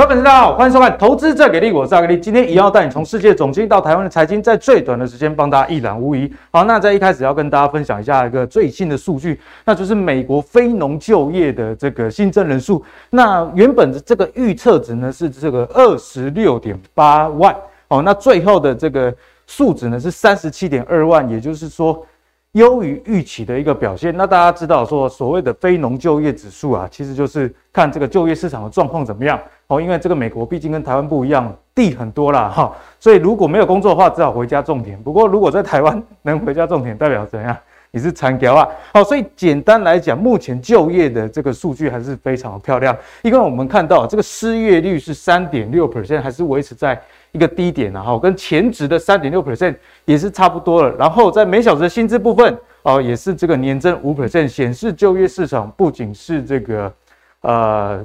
各位粉丝大家好，欢迎收看《投资再给力》，我是阿格力。今天一样要带你从世界总经到台湾的财经，在最短的时间帮大家一览无遗。好，那在一开始要跟大家分享一下一个最新的数据，那就是美国非农就业的这个新增人数。那原本的这个预测值呢是这个二十六点八万，哦，那最后的这个数值呢是三十七点二万，也就是说。优于预期的一个表现。那大家知道说，所谓的非农就业指数啊，其实就是看这个就业市场的状况怎么样哦。因为这个美国毕竟跟台湾不一样，地很多啦哈，所以如果没有工作的话，只好回家种田。不过如果在台湾 能回家种田，代表怎样？你是残条啊。好，所以简单来讲，目前就业的这个数据还是非常的漂亮。因为我们看到这个失业率是三点六 percent，还是维持在。一个低点，然后跟前值的三点六 percent 也是差不多了。然后在每小时的薪资部分，哦，也是这个年增五 percent，显示就业市场不仅是这个呃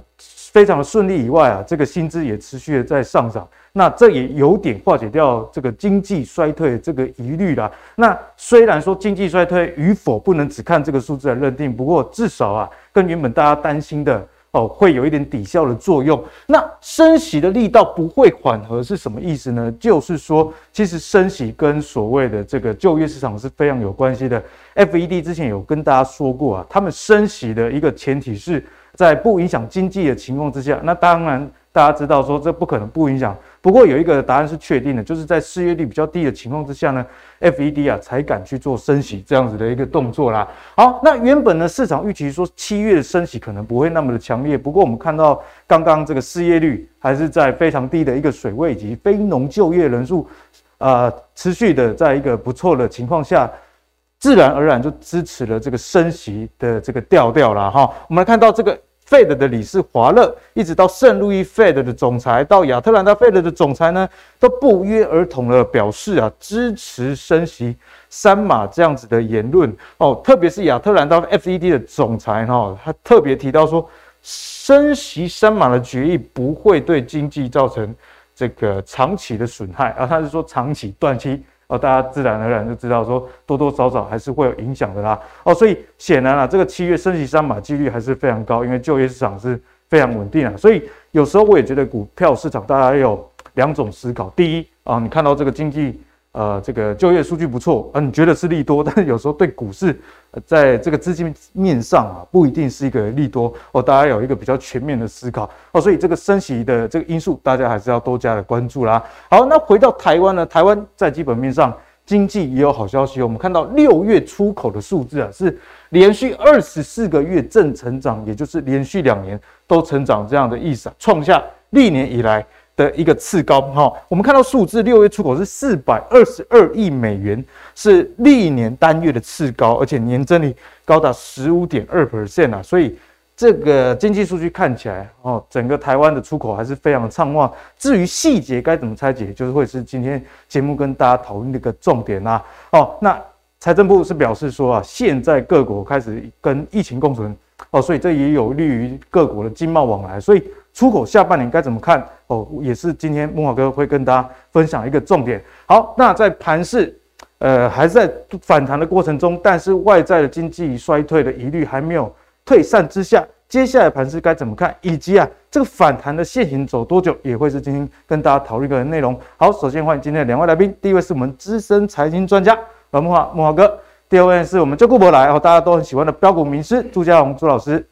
非常的顺利以外啊，这个薪资也持续的在上涨。那这也有点化解掉这个经济衰退这个疑虑啦。那虽然说经济衰退与否不能只看这个数字来认定，不过至少啊，跟原本大家担心的。哦，会有一点抵消的作用。那升息的力道不会缓和是什么意思呢？就是说，其实升息跟所谓的这个就业市场是非常有关系的。FED 之前有跟大家说过啊，他们升息的一个前提是在不影响经济的情况之下。那当然。大家知道说这不可能不影响，不过有一个答案是确定的，就是在失业率比较低的情况之下呢，FED 啊才敢去做升息这样子的一个动作啦。好，那原本呢市场预期说七月的升息可能不会那么的强烈，不过我们看到刚刚这个失业率还是在非常低的一个水位，以及非农就业人数啊持续的在一个不错的情况下，自然而然就支持了这个升息的这个调调了。哈。我们来看到这个。Fed 的理事华勒，一直到圣路易 Fed 的总裁，到亚特兰大 Fed 的总裁呢，都不约而同的表示啊，支持升息三码这样子的言论哦。特别是亚特兰大 FED 的总裁哈，他特别提到说，升息三码的决议不会对经济造成这个长期的损害，而他是说长期短期。哦，大家自然而然就知道说，多多少少还是会有影响的啦。哦，所以显然啊，这个七月升级三码几率还是非常高，因为就业市场是非常稳定啊。所以有时候我也觉得股票市场大家有两种思考：第一啊，你看到这个经济。呃，这个就业数据不错，嗯，你觉得是利多，但是有时候对股市，在这个资金面上啊，不一定是一个利多哦。大家有一个比较全面的思考哦，所以这个升息的这个因素，大家还是要多加的关注啦。好，那回到台湾呢，台湾在基本面上经济也有好消息，我们看到六月出口的数字啊，是连续二十四个月正成长，也就是连续两年都成长这样的意思啊，创下历年以来。的一个次高哈，我们看到数字，六月出口是四百二十二亿美元，是历年单月的次高，而且年增率高达十五点二 percent 啊，所以这个经济数据看起来哦，整个台湾的出口还是非常的畅旺。至于细节该怎么拆解，就是会是今天节目跟大家讨论的一个重点啦。哦，那财政部是表示说啊，现在各国开始跟疫情共存哦，所以这也有利于各国的经贸往来，所以。出口下半年该怎么看？哦，也是今天木华哥会跟大家分享一个重点。好，那在盘势，呃，还在反弹的过程中，但是外在的经济衰退的疑虑还没有退散之下，接下来盘势该怎么看？以及啊，这个反弹的线型走多久，也会是今天跟大家讨论一个内容。好，首先欢迎今天的两位来宾，第一位是我们资深财经专家呃木华木华哥，第二位是我们旧顾博来哦，大家都很喜欢的标股名师朱家宏朱老师。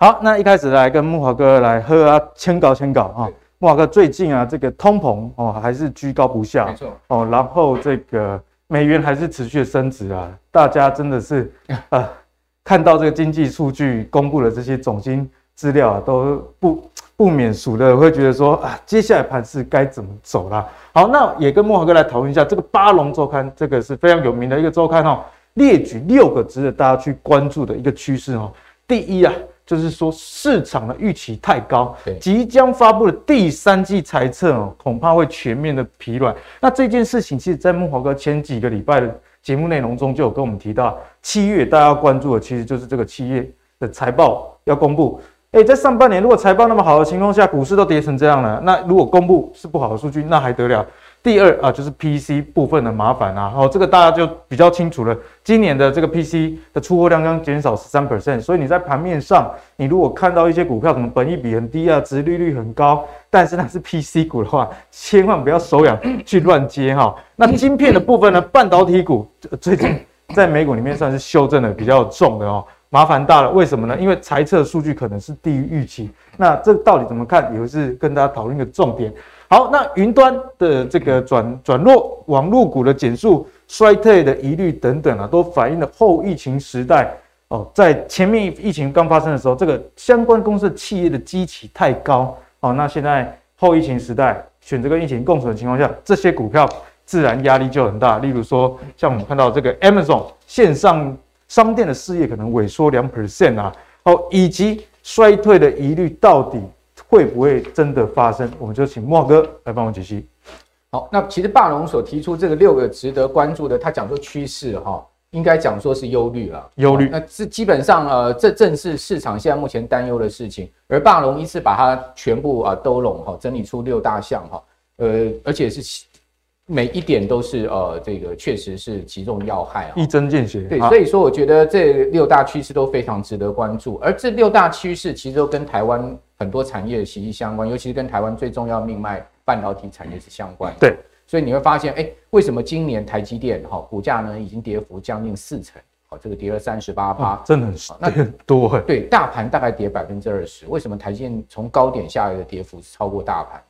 好，那一开始来跟木华哥来喝啊，签稿签稿啊。木华哥最近啊，这个通膨哦还是居高不下，没错哦。然后这个美元还是持续的升值啊，大家真的是啊，看到这个经济数据公布的这些总经资料啊，都不不免俗的会觉得说啊，接下来盘势该怎么走啦？好，那也跟木华哥来讨论一下这个巴龙周刊，这个是非常有名的一个周刊哦，列举六个值得大家去关注的一个趋势哦。第一啊。就是说，市场的预期太高，即将发布的第三季财测哦，恐怕会全面的疲软。那这件事情，其实，在慕驊哥前几个礼拜的节目内容中，就有跟我们提到，七月大家要关注的，其实就是这个七月的财报要公布。哎，在上半年如果财报那么好的情况下，股市都跌成这样了，那如果公布是不好的数据，那还得了？第二啊，就是 PC 部分的麻烦啊，然后这个大家就比较清楚了。今年的这个 PC 的出货量将减少十三 percent，所以你在盘面上，你如果看到一些股票可能本益比很低啊，值利率很高，但是那是 PC 股的话，千万不要手痒去乱接哈。那晶片的部分呢，半导体股最近 在美股里面算是修正的比较重的哦，麻烦大了。为什么呢？因为财测数据可能是低于预期，那这到底怎么看，也是跟大家讨论一个重点。好，那云端的这个转转弱，网络股的减速、衰退的疑虑等等啊，都反映了后疫情时代哦，在前面疫情刚发生的时候，这个相关公司的企业的基期太高哦。那现在后疫情时代，选择跟疫情共存的情况下，这些股票自然压力就很大。例如说，像我们看到这个 Amazon 线上商店的事业可能萎缩两 percent 啊，哦，以及衰退的疑虑到底。会不会真的发生？我们就请莫哥来帮我解析。好，那其实霸龙所提出这个六个值得关注的，他讲说趋势哈，应该讲说是忧虑了。忧虑，那这基本上呃，这正是市场现在目前担忧的事情。而霸龙一次把它全部啊都拢哈，整理出六大项哈，呃，而且是每一点都是呃，这个确实是其中要害啊，一针见血。对，所以说我觉得这六大趋势都非常值得关注。而这六大趋势其实都跟台湾。很多产业息息相关，尤其是跟台湾最重要命脉半导体产业是相关的。对，所以你会发现，哎，为什么今年台积电哈股价呢已经跌幅将近四成？好，这个跌了三十八趴，真的很那很多。对，大盘大概跌百分之二十。为什么台积电从高点下来的跌幅是超过大盘？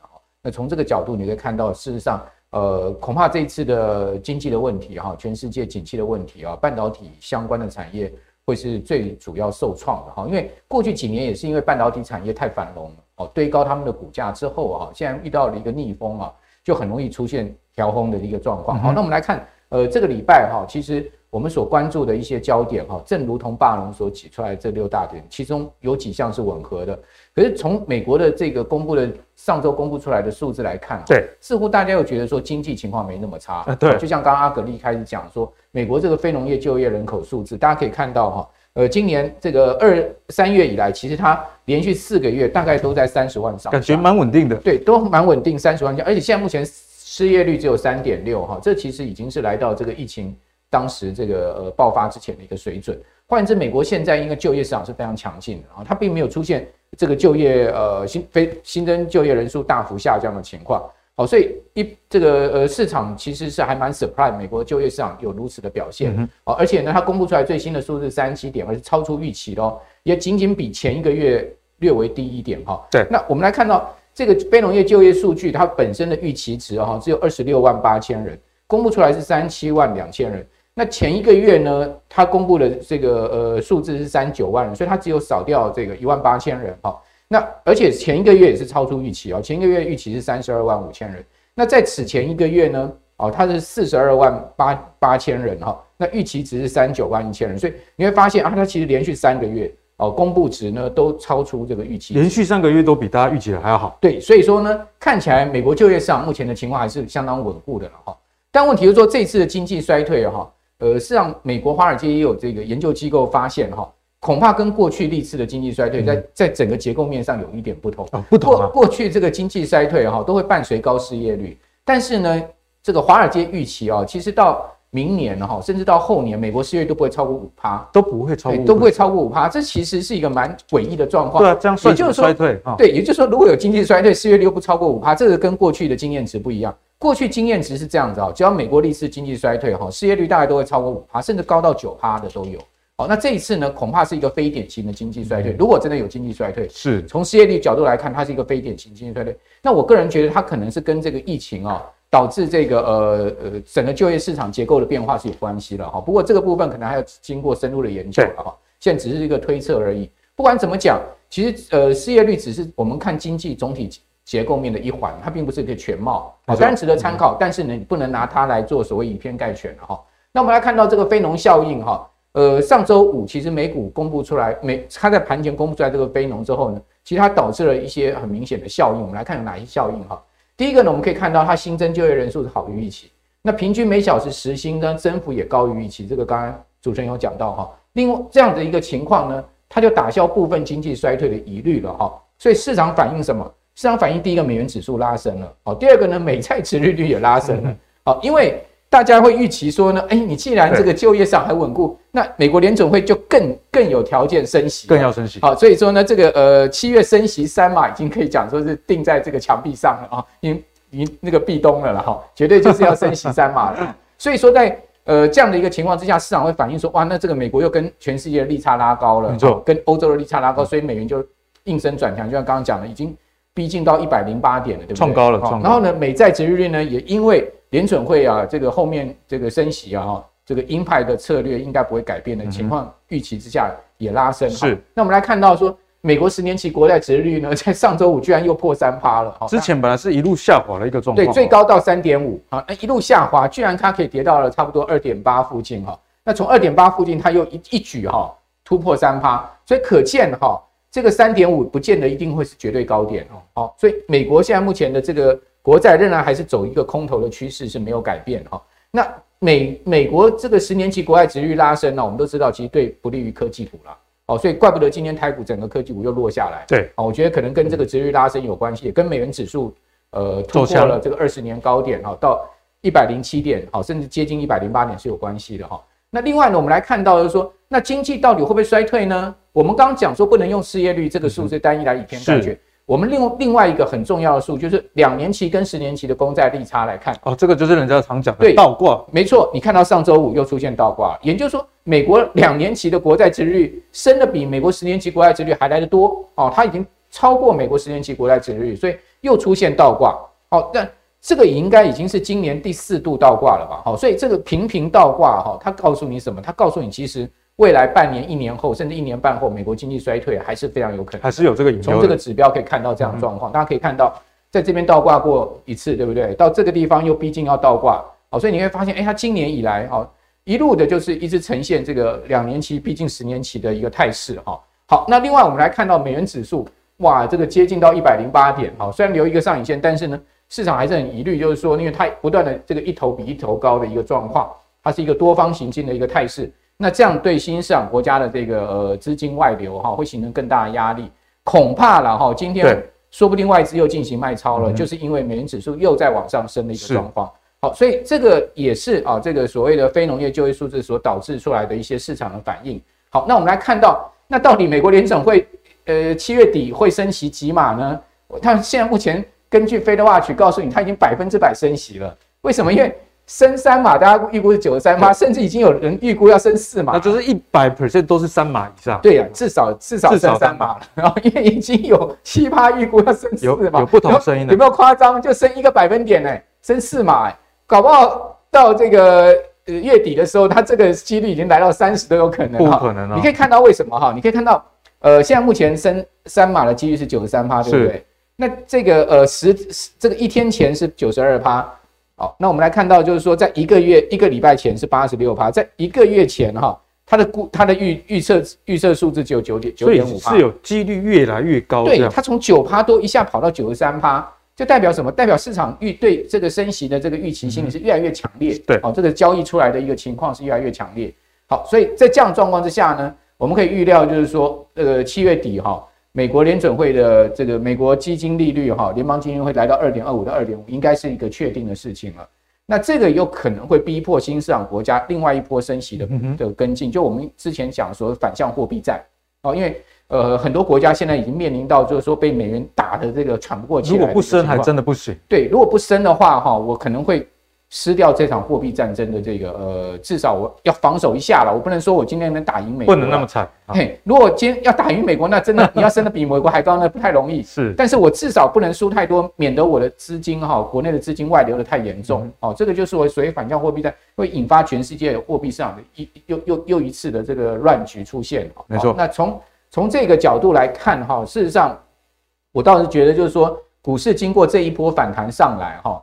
那从这个角度你可以看到，事实上，呃，恐怕这一次的经济的问题哈，全世界景气的问题啊，半导体相关的产业。会是最主要受创的哈，因为过去几年也是因为半导体产业太繁荣了哦，堆高他们的股价之后啊，现在遇到了一个逆风啊，就很容易出现调轰的一个状况。好，那我们来看，呃，这个礼拜哈，其实我们所关注的一些焦点哈，正如同霸龙所举出来这六大点，其中有几项是吻合的。可是从美国的这个公布的上周公布出来的数字来看，对，似乎大家又觉得说经济情况没那么差。对，就像刚刚阿格力开始讲说，美国这个非农业就业人口数字，大家可以看到哈，呃，今年这个二三月以来，其实它连续四个月大概都在三十万上，感觉蛮稳定的。对，都蛮稳定，三十万加，而且现在目前失业率只有三点六哈，这其实已经是来到这个疫情当时这个呃爆发之前的一个水准。换言之，美国现在因为就业市场是非常强劲的啊，它并没有出现。这个就业呃新非新增就业人数大幅下降的情况，好，所以一这个呃市场其实是还蛮 surprise，美国就业市场有如此的表现，好，而且呢，它公布出来最新的数字三十七点，而是超出预期喽，也仅仅比前一个月略微低一点哈。对，那我们来看到这个非农业就业数据，它本身的预期值哈只有二十六万八千人，公布出来是三十七万两千人。那前一个月呢，它公布的这个呃数字是三九万人，所以它只有少掉这个一万八千人哈。那而且前一个月也是超出预期哦，前一个月预期是三十二万五千人。那在此前一个月呢，哦，它是四十二万八八千人哈。那预期值是三九万一千人，所以你会发现啊，它其实连续三个月哦公布值呢都超出这个预期，连续三个月都比大家预期的还要好。对，所以说呢，看起来美国就业市场目前的情况还是相当稳固的了哈。但问题就是说，这次的经济衰退哈。呃，事实上，美国华尔街也有这个研究机构发现，哈，恐怕跟过去历次的经济衰退，在在整个结构面上有一点不同。哦，不同啊。过过去这个经济衰退，哈，都会伴随高失业率。但是呢，这个华尔街预期啊，其实到明年哈，甚至到后年，美国失业率都不会超过五趴，都不会超过，都不会超过五趴。这其实是一个蛮诡异的状况。对啊，这样算就是衰退啊。对，也就是说，如果有经济衰退，失业率又不超过五趴，这个跟过去的经验值不一样。过去经验值是这样子啊，只要美国历次经济衰退哈，失业率大概都会超过五趴，甚至高到九趴的都有。好，那这一次呢，恐怕是一个非典型的经济衰退。如果真的有经济衰退，是从失业率角度来看，它是一个非典型经济衰退。那我个人觉得，它可能是跟这个疫情啊，导致这个呃呃整个就业市场结构的变化是有关系了哈。不过这个部分可能还要经过深入的研究了哈。现在只是一个推测而已。不管怎么讲，其实呃失业率只是我们看经济总体。结构面的一环，它并不是一个全貌，好，当然值得参考，但是呢，你不能拿它来做所谓以偏概全了哈。那我们来看到这个非农效应哈，呃，上周五其实美股公布出来，美它在盘前公布出来这个非农之后呢，其实它导致了一些很明显的效应。我们来看有哪些效应哈？第一个呢，我们可以看到它新增就业人数是好于预期，那平均每小时时薪呢增幅也高于预期，这个刚刚主持人有讲到哈。另外这样的一个情况呢，它就打消部分经济衰退的疑虑了哈。所以市场反映什么？市场反映第一个美元指数拉升了，好，第二个呢，美债殖利率也拉升了，好，因为大家会预期说呢，哎，你既然这个就业上还稳固，那美国联准会就更更有条件升息，更要升息，好，所以说呢，这个呃七月升息三码已经可以讲说是定在这个墙壁上了啊，已经已经那个壁咚了了哈，绝对就是要升息三码了，所以说在呃这样的一个情况之下，市场会反映说，哇，那这个美国又跟全世界的利差拉高了，没错，跟欧洲的利差拉高，所以美元就应声转强，就像刚刚讲的，已经。逼近到一百零八点了，对不对？创高了，创高了。然后呢，美债值利率呢，也因为联准会啊，这个后面这个升息啊，哈，这个鹰派的策略应该不会改变的情况预期之下，也拉升。是。那我们来看到说，美国十年期国债殖利率呢，在上周五居然又破三趴了。之前本来是一路下滑的一个状况。对，最高到三点五啊，那一路下滑，居然它可以跌到了差不多二点八附近哈。那从二点八附近，它又一一举哈突破三趴，所以可见哈。这个三点五不见得一定会是绝对高点哦，好，所以美国现在目前的这个国债仍然还是走一个空头的趋势是没有改变哈。那美美国这个十年期国债殖利率拉升呢，我们都知道其实对不利于科技股了，哦，所以怪不得今天台股整个科技股又落下来。对，哦，我觉得可能跟这个殖利率拉升有关系，也跟美元指数呃突破了这个二十年高点哈，到一百零七点，好，甚至接近一百零八点是有关系的哈。那另外呢，我们来看到就是说，那经济到底会不会衰退呢？我们刚刚讲说不能用失业率这个数字单一来以偏概全。我们另另外一个很重要的数就是两年期跟十年期的公债利差来看。哦，这个就是人家常讲的倒挂。没错，你看到上周五又出现倒挂，也就是说，美国两年期的国债殖利率升的比美国十年期国债殖利率还来得多哦，它已经超过美国十年期国债殖率，所以又出现倒挂。哦，但这个也应该已经是今年第四度倒挂了吧？好，所以这个频频倒挂哈，它告诉你什么？它告诉你其实未来半年、一年后，甚至一年半后，美国经济衰退还是非常有可能，还是有这个影响。从这个指标可以看到这样的状况，大家可以看到，在这边倒挂过一次，对不对？到这个地方又逼近要倒挂，好，所以你会发现，哎，它今年以来哈，一路的就是一直呈现这个两年期逼近十年期的一个态势哈。好，那另外我们来看到美元指数，哇，这个接近到一百零八点，好，虽然留一个上影线，但是呢。市场还是很疑虑，就是说，因为它不断的这个一头比一头高的一个状况，它是一个多方行进的一个态势。那这样对新兴市场国家的这个呃资金外流哈，会形成更大的压力。恐怕了哈，今天说不定外资又进行卖超了，就是因为美元指数又在往上升的一个状况。好，所以这个也是啊，这个所谓的非农业就业数字所导致出来的一些市场的反应。好，那我们来看到，那到底美国联准会呃七月底会升息几码呢？它现在目前。根据 FedWatch 告诉你，它已经百分之百升息了。为什么？因为升三码，大家预估是九十三码，甚至已经有人预估要升四码，那就是一百 percent 都是三码以上。对呀、啊，至少至少升三码了。然后因为已经有七趴预估要升四码，有有不同声音的，有没有夸张？就升一个百分点呢、欸？升四码、欸，搞不好到这个呃月底的时候，它这个几率已经来到三十都有可能。不可能啊！你可以看到为什么哈？你可以看到呃，现在目前升三码的几率是九十三趴，对不对？那这个呃十这个一天前是九十二趴，好，那我们来看到就是说，在一个月一个礼拜前是八十六趴，在一个月前哈，它的估它的预预测预测数字只有九点九点五趴，是有几率越来越高。对，它从九趴多一下跑到九十三趴，就代表什么？代表市场预对这个升息的这个预期心理是越来越强烈。对，哦，这个交易出来的一个情况是越来越强烈。好，所以在这样状况之下呢，我们可以预料就是说，呃，七月底哈。美国联准会的这个美国基金利率哈，联邦基金会来到二点二五到二点五，应该是一个确定的事情了。那这个有可能会逼迫新市场国家另外一波升息的的跟进。就我们之前讲说反向货币战哦，因为呃很多国家现在已经面临到就是说被美元打的这个喘不过气来。如果不升还真的不行。对，如果不升的话哈，我可能会。失掉这场货币战争的这个呃，至少我要防守一下了。我不能说我今天能打赢美国，不能那么惨。嘿，如果今天要打赢美国，那真的你要升得比美国还高，那不太容易。是，但是我至少不能输太多，免得我的资金哈，国内的资金外流的太严重。哦，这个就是我所谓反向货币战会引发全世界货币市场的一又又又一次的这个乱局出现。没错。那从从这个角度来看哈，事实上我倒是觉得就是说，股市经过这一波反弹上来哈。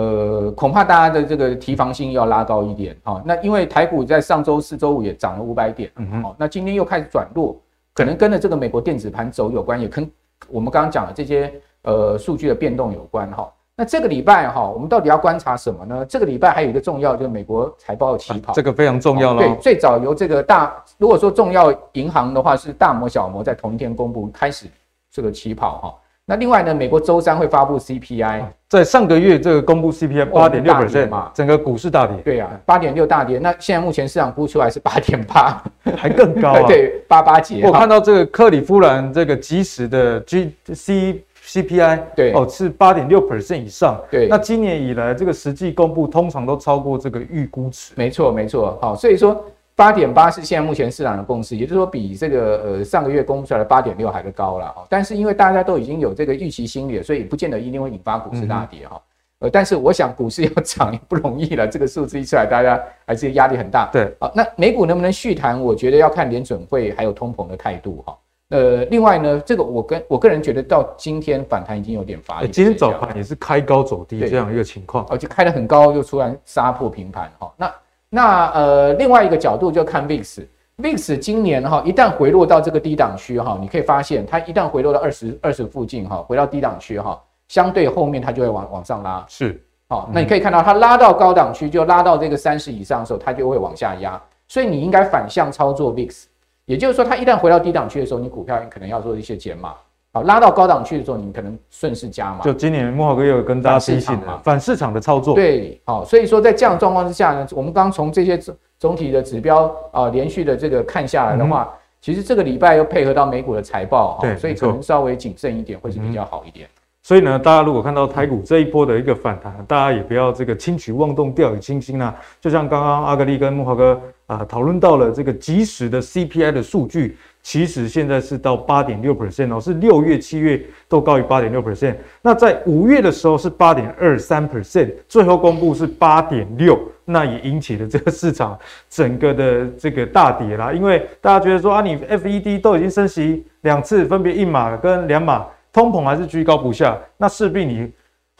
呃，恐怕大家的这个提防心要拉高一点哈。那因为台股在上周四、周五也涨了五百点，嗯，那今天又开始转弱，可能跟着这个美国电子盘走有关，也跟我们刚刚讲的这些呃数据的变动有关哈。那这个礼拜哈，我们到底要观察什么呢？这个礼拜还有一个重要，就是美国财报的起跑，这个非常重要了。对，最早由这个大，如果说重要银行的话，是大摩、小摩在同一天公布开始这个起跑哈。那另外呢，美国周三会发布 CPI，在上个月这个公布 CPI 八点六 percent 嘛，整个股市大跌。对呀，八点六大跌。那现在目前市场估出来是八点八，还更高啊。对，八八节。我看到这个克里夫兰这个即时的 G C CPI，对哦是八点六 percent 以上。对，那今年以来这个实际公布通常都超过这个预估值。没错，没错。好，所以说。八点八是现在目前市场的共识，也就是说比这个呃上个月公布出来的八点六还是高了哈。但是因为大家都已经有这个预期心理了，所以不见得一定会引发股市大跌哈。呃，但是我想股市要涨也不容易了，这个数字一出来，大家还是压力很大。对，好，那美股能不能续弹？我觉得要看联准会还有通膨的态度哈。呃，另外呢，这个我跟我个人觉得到今天反弹已经有点乏力。今天早盘也是开高走低这样一个情况，而且开得很高又突然杀破平盘哈。那那呃，另外一个角度就看 VIX，VIX 今年哈一旦回落到这个低档区哈，你可以发现它一旦回落到二十二十附近哈，回到低档区哈，相对后面它就会往往上拉。是，好，那你可以看到它拉到高档区，就拉到这个三十以上的时候，它就会往下压。所以你应该反向操作 VIX，也就是说，它一旦回到低档区的时候，你股票可能要做一些减码。好，拉到高档去的时候，你可能顺势加码。就今年慕驊哥也有跟大家提醒了，反市场的操作。对，好，所以说在这样状况之下呢，我们刚从这些总总体的指标啊，连续的这个看下来的话，其实这个礼拜又配合到美股的财报，对，所以可能稍微谨慎一点会是比较好一点。所以呢，大家如果看到台股这一波的一个反弹，大家也不要这个轻举妄动，掉以轻心啊。就像刚刚阿格力跟木华哥啊讨论到了这个即时的 CPI 的数据。其实现在是到八点六 percent 哦，是六月、七月都高于八点六 percent。那在五月的时候是八点二三 percent，最后公布是八点六，那也引起了这个市场整个的这个大跌啦。因为大家觉得说啊，你 FED 都已经升息两次，分别一码跟两码，通膨还是居高不下，那势必你。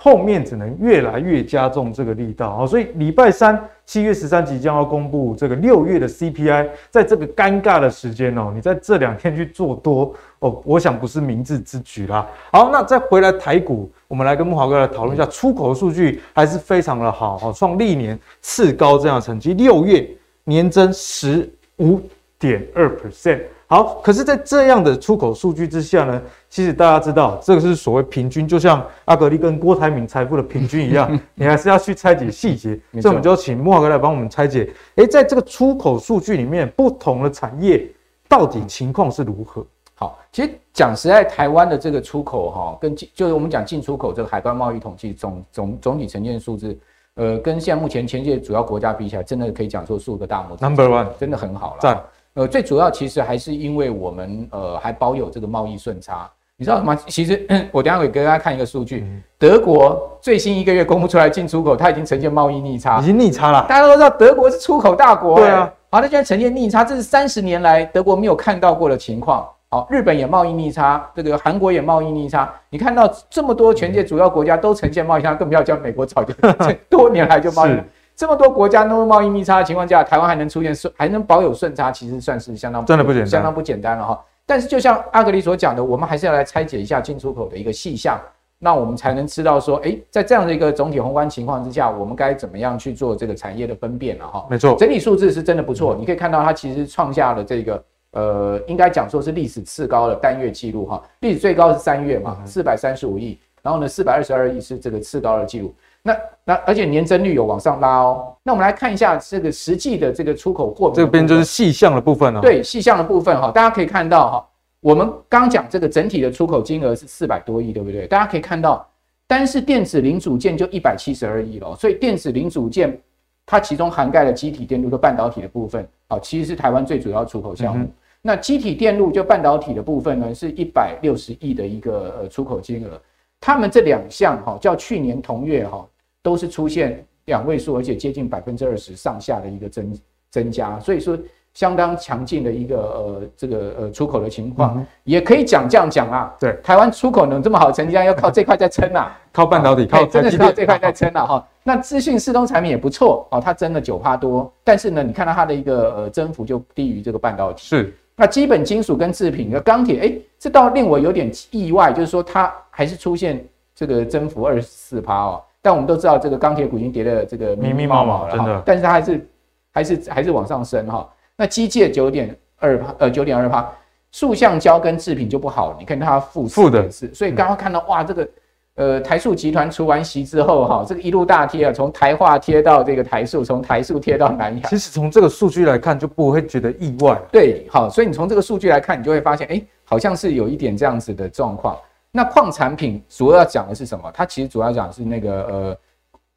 后面只能越来越加重这个力道啊，所以礼拜三七月十三即将要公布这个六月的 CPI，在这个尴尬的时间哦，你在这两天去做多哦，我想不是明智之举啦。好，那再回来台股，我们来跟木华哥来讨论一下出口的数据，还是非常的好，好创历年次高这样的成绩，六月年增十五点二 percent。好，可是，在这样的出口数据之下呢，其实大家知道，这个是所谓平均，就像阿格力跟郭台铭财富的平均一样，你还是要去拆解细节。所以我们就请慕驊哥来帮我们拆解。诶，在这个出口数据里面，不同的产业到底情况是如何？好，其实讲实在，台湾的这个出口哈，跟进就是我们讲进出口这个海关贸易统计总总总体呈现数字，呃，跟现在目前全世界主要国家比起来，真的可以讲说数个大拇指，Number one，真的很好了。呃，最主要其实还是因为我们呃还保有这个贸易顺差，你知道吗？其实我等下会给大家看一个数据，德国最新一个月公布出来进出口，它已经呈现贸易逆差，已经逆差了。大家都知道德国是出口大国，对啊，好，它现在呈现逆差，这是三十年来德国没有看到过的情况。好，日本也贸易逆差，这个韩国也贸易逆差，你看到这么多全世界主要国家都呈现贸易差，更不要讲美国早就 多年来就贸易。这么多国家都贸易逆差的情况下，台湾还能出现顺，还能保有顺差，其实算是相当真的不简单，相当不简单了哈。但是就像阿格里所讲的，我们还是要来拆解一下进出口的一个细项，那我们才能知道说，诶，在这样的一个总体宏观情况之下，我们该怎么样去做这个产业的分辨了哈。没错，整体数字是真的不错，你可以看到它其实创下了这个呃，应该讲说是历史次高的单月记录哈，历史最高是三月嘛，四百三十五亿，然后呢，四百二十二亿是这个次高的记录。那那而且年增率有往上拉哦。那我们来看一下这个实际的这个出口货，这边就是细项的部分哦。对，细项的部分哈，大家可以看到哈，我们刚讲这个整体的出口金额是四百多亿，对不对？大家可以看到，单是电子零组件就一百七十二亿了。所以电子零组件它其中涵盖了机体电路的半导体的部分，好，其实是台湾最主要出口项目。那机体电路就半导体的部分呢，是一百六十亿的一个呃出口金额。他们这两项哈，较去年同月哈，都是出现两位数，而且接近百分之二十上下的一个增增加，所以说相当强劲的一个呃这个呃出口的情况，也可以讲这样讲啊。对，台湾出口能这么好成绩，要靠这块在撑啊，靠半导体，靠真的是靠这块在撑啊哈。那资讯四通产品也不错哦，它增了九趴多，但是呢，你看到它的一个呃增幅就低于这个半导体。是，那基本金属跟制品的钢铁，哎，这倒令我有点意外，就是说它还是出现。这个增幅二十四趴哦。但我们都知道，这个钢铁股已经跌的这个密密麻麻了哈，但是它还是还是还是往上升哈。那机械九点二趴，呃九点二趴，塑橡胶跟制品就不好，你看它负负的是，所以刚刚看到哇，这个呃台塑集团除完息之后哈，这个一路大贴啊，从台化贴到这个台塑，从台塑贴到南亚。其实从这个数据来看，就不会觉得意外。对，好，所以你从这个数据来看，你就会发现，哎，好像是有一点这样子的状况。那矿产品主要要讲的是什么？它其实主要讲的是那个呃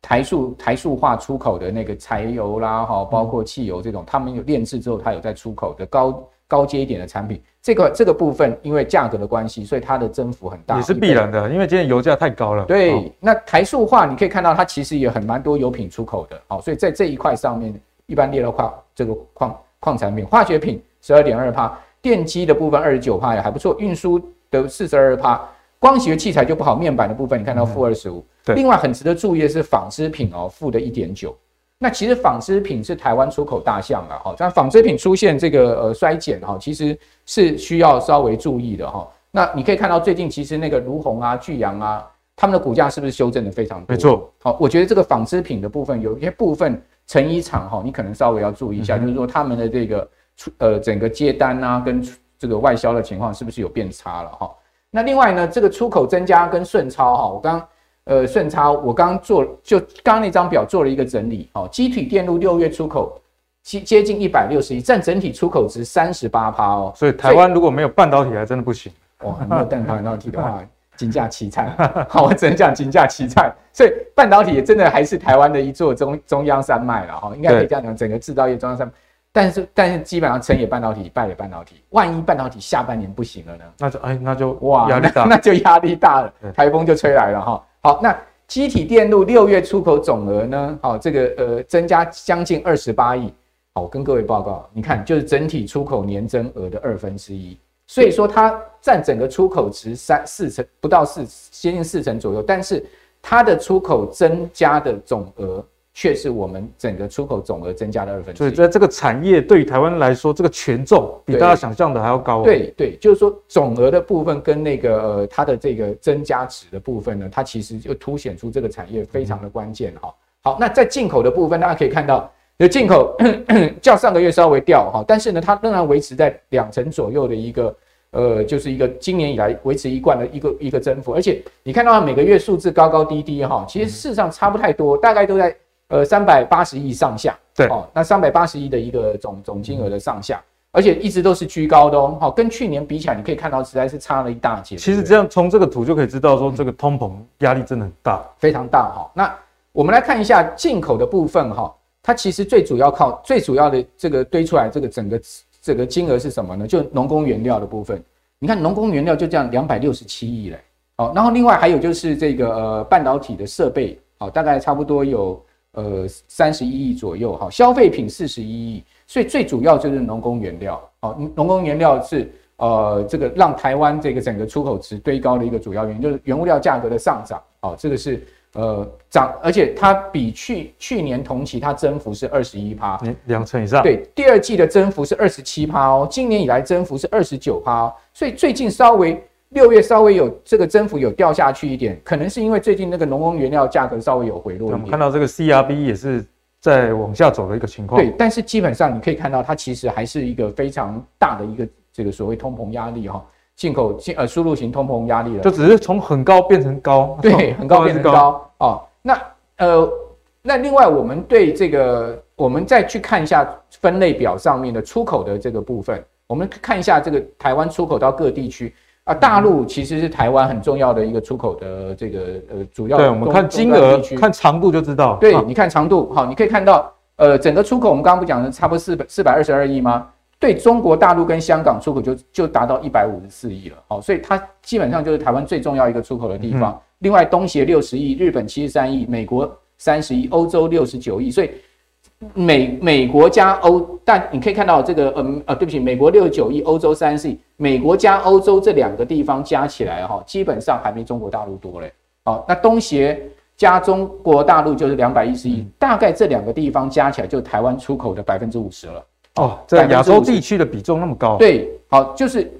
台塑台塑化出口的那个柴油啦，哈，包括汽油这种，他们有炼制之后，它有在出口的高高阶一点的产品。这个这个部分因为价格的关系，所以它的增幅很大，也是必然的，因为今天油价太高了。对，哦、那台塑化你可以看到，它其实也很蛮多油品出口的，好，所以在这一块上面，一般列到矿这个矿矿产品、化学品十二点二趴，电机的部分二十九趴也还不错，运输的四十二趴。光学器材就不好，面板的部分你看到负二十五。对，另外很值得注意的是纺织品哦，负的一点九。那其实纺织品是台湾出口大项了哈，但纺织品出现这个呃衰减哈，其实是需要稍微注意的哈。那你可以看到最近其实那个儒鸿啊、巨阳啊，他们的股价是不是修正的非常多？没错。好，我觉得这个纺织品的部分有一些部分成衣厂哈，你可能稍微要注意一下，就是说他们的这个出呃整个接单啊跟这个外销的情况是不是有变差了哈？那另外呢，这个出口增加跟顺超哈，我刚呃顺超，我刚做就刚刚那张表做了一个整理，哦，机体电路六月出口接接近一百六十亿，占整体出口值三十八趴哦。所以台湾如果没有半导体，还真的不行。哇，没有半导体的话，金价凄惨。好，我只能讲金价凄惨。所以半导体也真的还是台湾的一座中中央山脉了哈，应该可以这样讲，整个制造业中央山脉。但是，但是基本上成也半导体，败也半导体。万一半导体下半年不行了呢？那就哎，那就哇，压力大，那就压力大了，台风就吹来了哈。好，那机体电路六月出口总额呢？好，这个呃增加将近二十八亿。好，我跟各位报告，你看就是整体出口年增额的二分之一，所以说它占整个出口值三四成不到四，接近四成左右。但是它的出口增加的总额。却是我们整个出口总额增加了二分之一，所以在这个产业对于台湾来说，这个权重比大家想象的还要高哦。对对，就是说总额的部分跟那个呃它的这个增加值的部分呢，它其实就凸显出这个产业非常的关键哈。好，那在进口的部分，大家可以看到，有进口 较上个月稍微掉哈，但是呢，它仍然维持在两成左右的一个呃，就是一个今年以来维持一贯的一个一个增幅，而且你看到它每个月数字高高低低哈，其实事实上差不太多，大概都在。呃，三百八十亿上下，对，哦，那三百八十亿的一个总总金额的上下，而且一直都是居高的哦，好，跟去年比起来，你可以看到实在是差了一大截。其实这样从这个图就可以知道说，这个通膨压力真的很大，非常大哈。那我们来看一下进口的部分哈，它其实最主要靠最主要的这个堆出来这个整个这个金额是什么呢？就农工原料的部分，你看农工原料就这样两百六十七亿嘞，好，然后另外还有就是这个呃半导体的设备，好，大概差不多有。呃，三十一亿左右哈，消费品四十一亿，所以最主要就是农工原料哦，农工原料是呃这个让台湾这个整个出口值堆高的一个主要原因，就是原物料价格的上涨哦，这个是呃涨，而且它比去去年同期它增幅是二十一趴，两成以上，对，第二季的增幅是二十七趴哦，今年以来增幅是二十九趴哦，所以最近稍微。六月稍微有这个增幅有掉下去一点，可能是因为最近那个农工原料价格稍微有回落一点。我们看到这个 CRB 也是在往下走的一个情况。对，但是基本上你可以看到，它其实还是一个非常大的一个这个所谓通膨压力哈，进口进呃输入型通膨压力了。就只是从很高变成高，对，很高变成高哦。那呃，那另外我们对这个，我们再去看一下分类表上面的出口的这个部分，我们看一下这个台湾出口到各地区。啊，大陆其实是台湾很重要的一个出口的这个呃主要。对，我们看金额、看长度就知道。对，你看长度，好，你可以看到，呃，整个出口我们刚刚不讲的差不多四百四百二十二亿吗？对中国大陆跟香港出口就就达到一百五十四亿了，好，所以它基本上就是台湾最重要一个出口的地方。另外，东协六十亿，日本七十三亿，美国三十亿，欧洲六十九亿，所以。美美国加欧，但你可以看到这个，嗯呃，对不起，美国六十九亿，欧洲三十亿，美国加欧洲这两个地方加起来哈，基本上还没中国大陆多嘞。好，那东协加中国大陆就是两百一十亿，大概这两个地方加起来就台湾出口的百分之五十了。哦，在亚洲地区的比重那么高？对，好，就是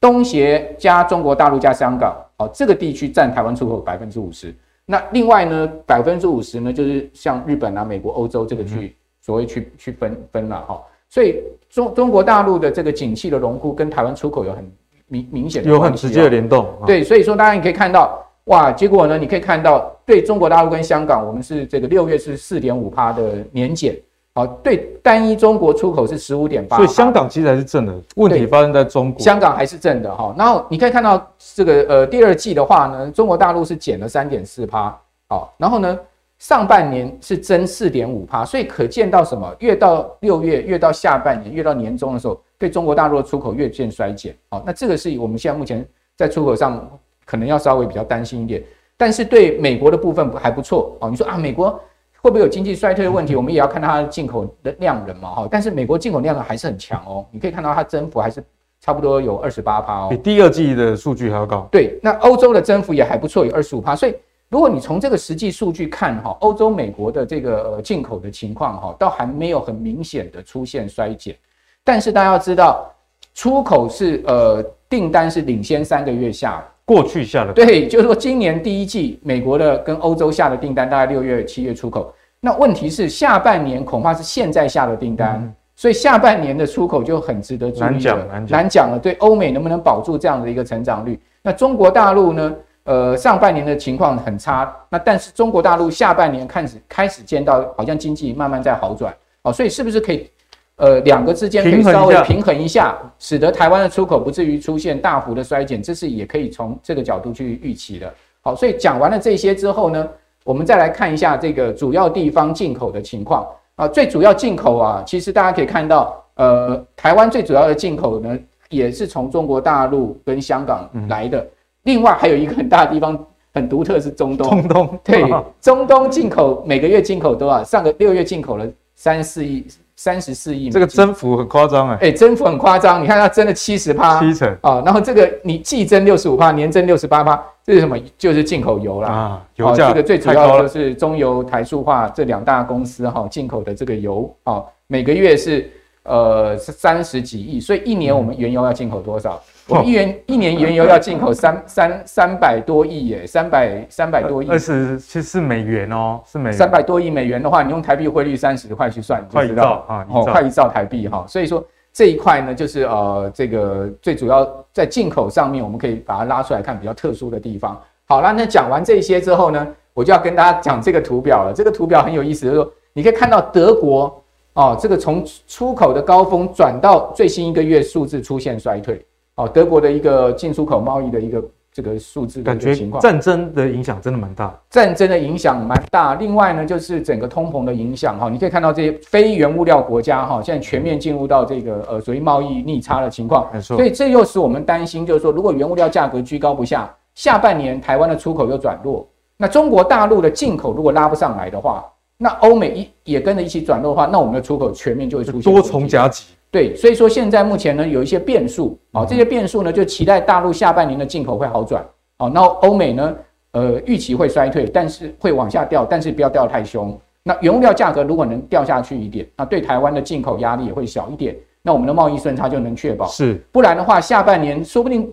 东协加中国大陆加香港，哦，这个地区占台湾出口百分之五十。那另外呢，百分之五十呢，就是像日本啊、美国、欧洲这个去所谓去去分分了哈。所以中中国大陆的这个景气的荣枯跟台湾出口有很明明显的有很直接的联动。对，所以说大家你可以看到，哇，结果呢，你可以看到对中国大陆跟香港，我们是这个六月是四点五趴的年减。好，对，单一中国出口是十五点八，所以香港其实还是正的。问题发生在中国，香港还是正的哈。然后你可以看到这个呃第二季的话呢，中国大陆是减了三点四趴，好，然后呢上半年是增四点五趴，所以可见到什么？越到六月，越到下半年，越到年终的时候，对中国大陆的出口越见衰减。好，那这个是我们现在目前在出口上可能要稍微比较担心一点，但是对美国的部分还不错哦。你说啊，美国。会不会有经济衰退的问题？我们也要看它的进口的量能嘛，哈。但是美国进口量还是很强哦，你可以看到它增幅还是差不多有二十八趴哦，比第二季的数据还要高。对，那欧洲的增幅也还不错，有二十五趴。所以如果你从这个实际数据看哈，欧洲、美国的这个呃进口的情况哈，倒还没有很明显的出现衰减。但是大家要知道，出口是呃订单是领先三个月下。过去下的对，就是说今年第一季美国的跟欧洲下的订单大概六月、七月出口，那问题是下半年恐怕是现在下的订单，所以下半年的出口就很值得注意了。难讲，难讲，难讲了。对欧美能不能保住这样的一个成长率？那中国大陆呢？呃，上半年的情况很差，那但是中国大陆下半年开始开始见到好像经济慢慢在好转哦，所以是不是可以？呃，两个之间可以稍微平衡一下，使得台湾的出口不至于出现大幅的衰减，这是也可以从这个角度去预期的。好，所以讲完了这些之后呢，我们再来看一下这个主要地方进口的情况啊。最主要进口啊，其实大家可以看到，呃，台湾最主要的进口呢，也是从中国大陆跟香港来的。另外还有一个很大的地方很独特是中东，中东对，中东进口每个月进口多少？上个六月进口了三四亿。三十四亿，这个增幅很夸张哎，哎，增幅很夸张，你看它增了七十趴，七成啊，然后这个你季增六十五趴，年增六十八趴，这是什么？就是进口油啦。啊，油价、哦、这个最主要的是中油、台塑化这两大公司哈进口的这个油啊，每个月是呃是三十几亿，所以一年我们原油要进口多少？嗯我们一元一年原油要进口三三三百多亿耶，三百三百多亿，二十其实是美元哦，是美元。三百多亿美元的话，你用台币汇率三十块去算，你就知道啊，哦，快一兆台币哈。所以说这一块呢，就是呃，这个最主要在进口上面，我们可以把它拉出来看比较特殊的地方。好了，那讲完这些之后呢，我就要跟大家讲这个图表了。这个图表很有意思，就是说你可以看到德国哦，这个从出口的高峰转到最新一个月数字出现衰退。哦，德国的一个进出口贸易的一个这个数字的情况，战争的影响真的蛮大，战争的影响蛮大。另外呢，就是整个通膨的影响哈，你可以看到这些非原物料国家哈，现在全面进入到这个呃，所谓贸易逆差的情况。没错，所以这又使我们担心，就是说，如果原物料价格居高不下，下半年台湾的出口又转弱，那中国大陆的进口如果拉不上来的话，那欧美一也跟着一起转弱的话，那我们的出口全面就会出现多重夹击。对，所以说现在目前呢有一些变数啊，这些变数呢就期待大陆下半年的进口会好转哦，那欧美呢呃预期会衰退，但是会往下掉，但是不要掉太凶。那原物料价格如果能掉下去一点，那对台湾的进口压力也会小一点，那我们的贸易顺差就能确保。是，不然的话下半年说不定。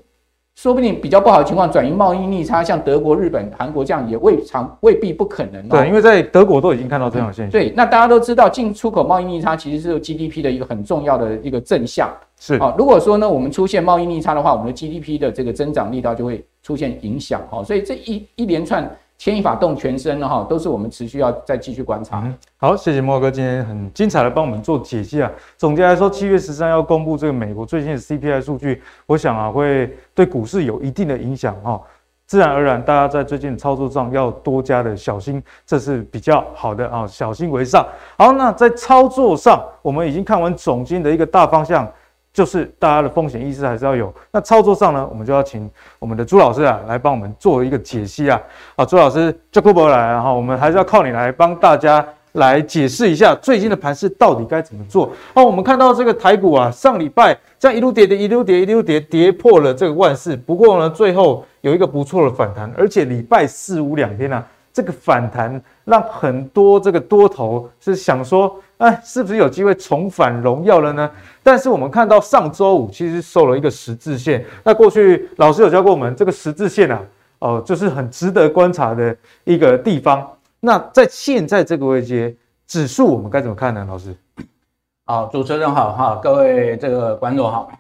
说不定比较不好的情况转移贸易逆差，像德国、日本、韩国这样也未尝未必不可能，哦。对，因为在德国都已经看到这样的现象，嗯。对，那大家都知道，进出口贸易逆差其实是 GDP 的一个很重要的一个正向。是啊，如果说呢，我们出现贸易逆差的话，我们的 GDP 的这个增长力道就会出现影响。哈，所以这一一连串。牵一发动全身了哈，都是我们持续要再继续观察。嗯、好，谢谢莫哥今天很精彩的帮我们做解析啊。总结来说，七月十三要公布这个美国最新的 CPI 数据，我想啊会对股市有一定的影响哈。自然而然，大家在最近的操作上要多加的小心，这是比较好的啊，小心为上。好，那在操作上，我们已经看完总经的一个大方向。就是大家的风险意识还是要有。那操作上呢，我们就要请我们的朱老师啊来帮我们做一个解析啊。啊，朱老师叫过不来啊，哈，我们还是要靠你来帮大家来解释一下最近的盘势到底该怎么做。哦，我们看到这个台股啊，上礼拜这样一路跌跌，一路跌，一路跌，跌破了这个万四。不过呢，最后有一个不错的反弹，而且礼拜四五两天呢、啊，这个反弹让很多这个多头是想说，哎，是不是有机会重返荣耀了呢？但是我们看到上周五其实收了一个十字线，那过去老师有教过我们，这个十字线啊，哦、就是很值得观察的一个地方。那在现在这个位阶，指数我们该怎么看呢？老师？好，主持人好哈，各位这个观众好。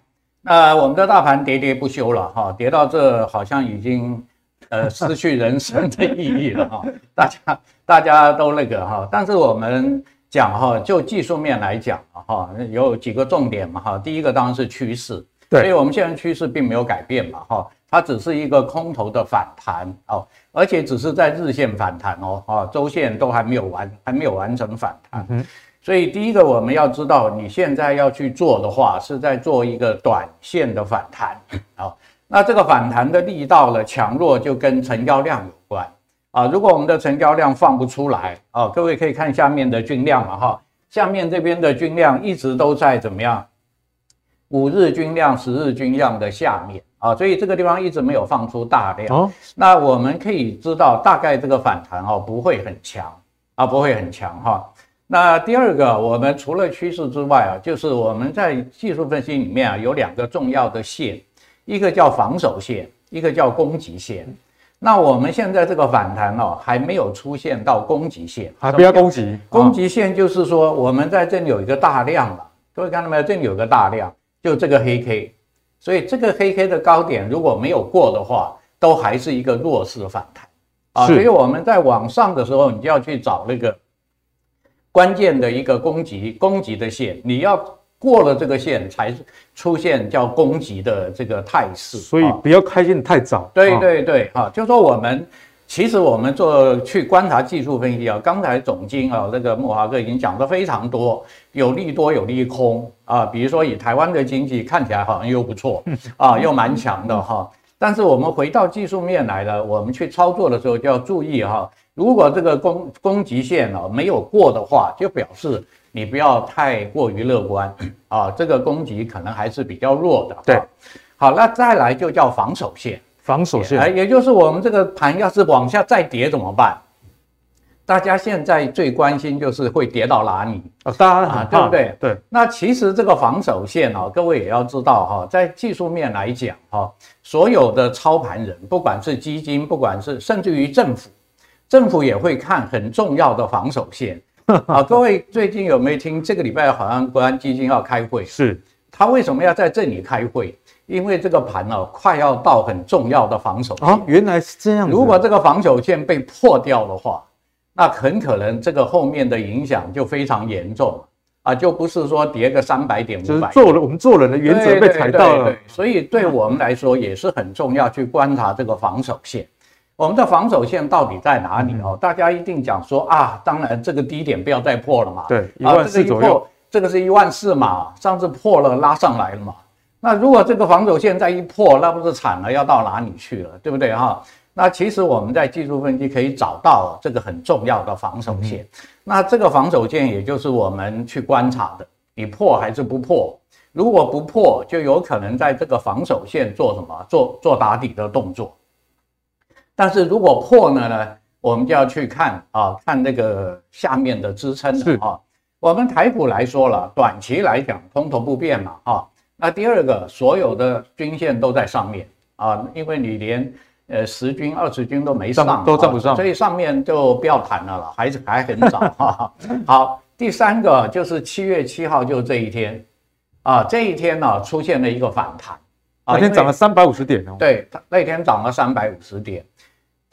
那我们的大盘跌跌不休了哈，跌到这好像已经呃 失去人生的意义了哈。大家大家都那个哈，但是我们讲哈，就技术面来讲哈，有几个重点嘛哈。第一个当然是趋势，对，所以我们现在趋势并没有改变嘛哈，它只是一个空头的反弹哦，而且只是在日线反弹哦，哈，周线都还没有完，还没有完成反弹。嗯所以第一个我们要知道，你现在要去做的话，是在做一个短线的反弹啊。那这个反弹的力道呢强弱就跟成交量有关啊。如果我们的成交量放不出来啊，各位可以看下面的均量嘛哈，下面这边的均量一直都在怎么样？五日均量、十日均量的下面啊，所以这个地方一直没有放出大量。哦，那我们可以知道，大概这个反弹哦不会很强啊，不会很强哈。那第二个，我们除了趋势之外啊，就是我们在技术分析里面啊，有两个重要的线，一个叫防守线，一个叫攻击线。那我们现在这个反弹哦，还没有出现到供给线，还不要供给，供给线就是说，我们在这里有一个大量了，各位看到没有？这里有个大量，就这个黑 K，所以这个黑 K 的高点如果没有过的话，都还是一个弱势反弹啊。所以我们在往上的时候，你就要去找那个。关键的一个供给供给的线，你要过了这个线才出现叫攻击的这个态势，所以不要开心太早。对对对，哈，就说我们其实我们做去观察技术分析啊，刚才总经啊那个慕驊哥已经讲得非常多，有利多有利空啊，比如说以台湾的经济看起来好像又不错 啊，又蛮强的哈，但是我们回到技术面来了，我们去操作的时候就要注意哈。如果这个攻攻击线啊没有过的话，就表示你不要太过于乐观啊，这个攻击可能还是比较弱的。对，好，那再来就叫防守线，防守线，哎，也就是我们这个盘要是往下再跌怎么办？大家现在最关心就是会跌到哪里啊？当然啊，对不对？对。那其实这个防守线啊，各位也要知道哈，在技术面来讲哈，所有的操盘人，不管是基金，不管是甚至于政府。政府也会看很重要的防守线 啊！各位最近有没有听？这个礼拜好像国安基金要开会，是他为什么要在这里开会？因为这个盘呢，快要到很重要的防守线啊！原来是这样。如果这个防守线被破掉的话，那很可能这个后面的影响就非常严重啊！就不是说跌个三百点、五百点，做了我们做人的原则被踩到了。所以对我们来说也是很重要，去观察这个防守线。我们的防守线到底在哪里哦？大家一定讲说啊，当然这个低点不要再破了嘛。对，一万四左右。这个是一万四嘛，上次破了拉上来了嘛。那如果这个防守线再一破，那不是惨了，要到哪里去了，对不对哈？那其实我们在技术分析可以找到这个很重要的防守线。那这个防守线也就是我们去观察的，你破还是不破？如果不破，就有可能在这个防守线做什么？做做打底的动作。但是如果破了呢，我们就要去看啊，看那个下面的支撑了啊。我们台股来说了，短期来讲，空头不变嘛啊。那第二个，所有的均线都在上面啊，因为你连呃十均、二十均都没上，都站不上，所以上面就不要谈了了，还是还很早哈。好，第三个就是七月七号，就这一天啊，这一天呢出现了一个反弹，那天涨了三百五十点哦。对，那天涨了三百五十点。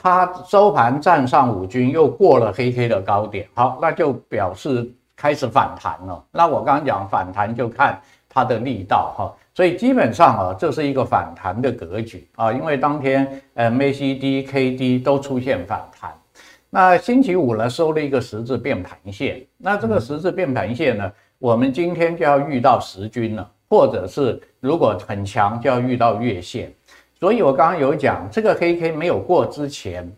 它收盘站上五均，又过了黑 K 的高点，好，那就表示开始反弹了。那我刚刚讲反弹就看它的力道哈，所以基本上啊，这是一个反弹的格局啊，因为当天呃 MACD、KD 都出现反弹。那星期五呢收了一个十字变盘线，那这个十字变盘线呢，我们今天就要遇到十均了，或者是如果很强就要遇到月线。所以，我刚刚有讲，这个黑 K 没有过之前，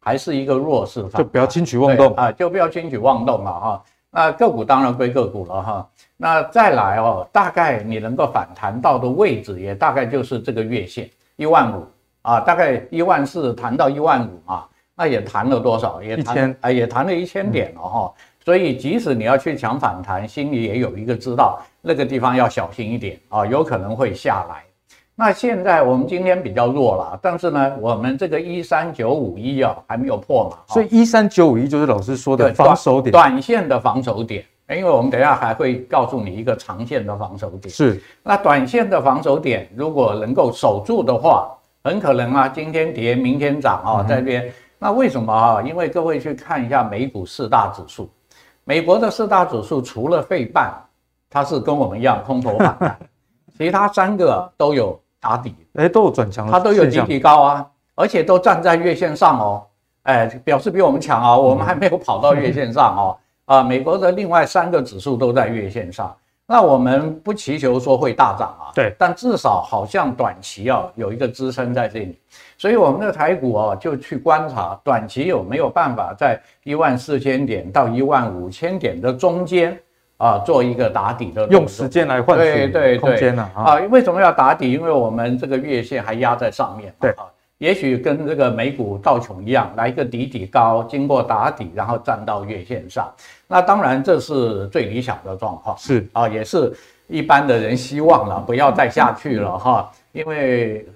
还是一个弱势，就不要轻举妄动啊，就不要轻举妄动了哈。那个股当然归个股了哈。那再来哦，大概你能够反弹到的位置，也大概就是这个月线一万五啊，大概一万四弹到一万五嘛。那也弹了多少？也弹，千啊，也弹了一千点了哈。嗯、所以即使你要去抢反弹，心里也有一个知道，那个地方要小心一点啊，有可能会下来。那现在我们今天比较弱了，但是呢，我们这个一三九五一啊还没有破嘛，所以一三九五一就是老师说的防守点，短线的防守点。因为我们等一下还会告诉你一个长线的防守点。是，那短线的防守点如果能够守住的话，很可能啊，今天跌，明天涨啊，在这边。嗯、那为什么啊？因为各位去看一下美股四大指数，美国的四大指数除了费半，它是跟我们一样空头反弹，其他三个都有打底，哎，都有转强，它都有集体高啊，而且都站在月线上哦，哎，表示比我们强啊，我们还没有跑到月线上哦。啊，美国的另外三个指数都在月线上，那我们不祈求说会大涨啊，对，但至少好像短期啊有一个支撑在这里，所以我们的台股啊就去观察短期有没有办法在一万四千点到一万五千点的中间啊做一个打底的，用时间来换取对空间呢啊？为什么要打底？因为我们这个月线还压在上面，对啊。也许跟这个美股道琼一样，来一个底底高，经过打底，然后站到月线上。那当然这是最理想的状况，是啊，也是一般的人希望了，不要再下去了哈。因为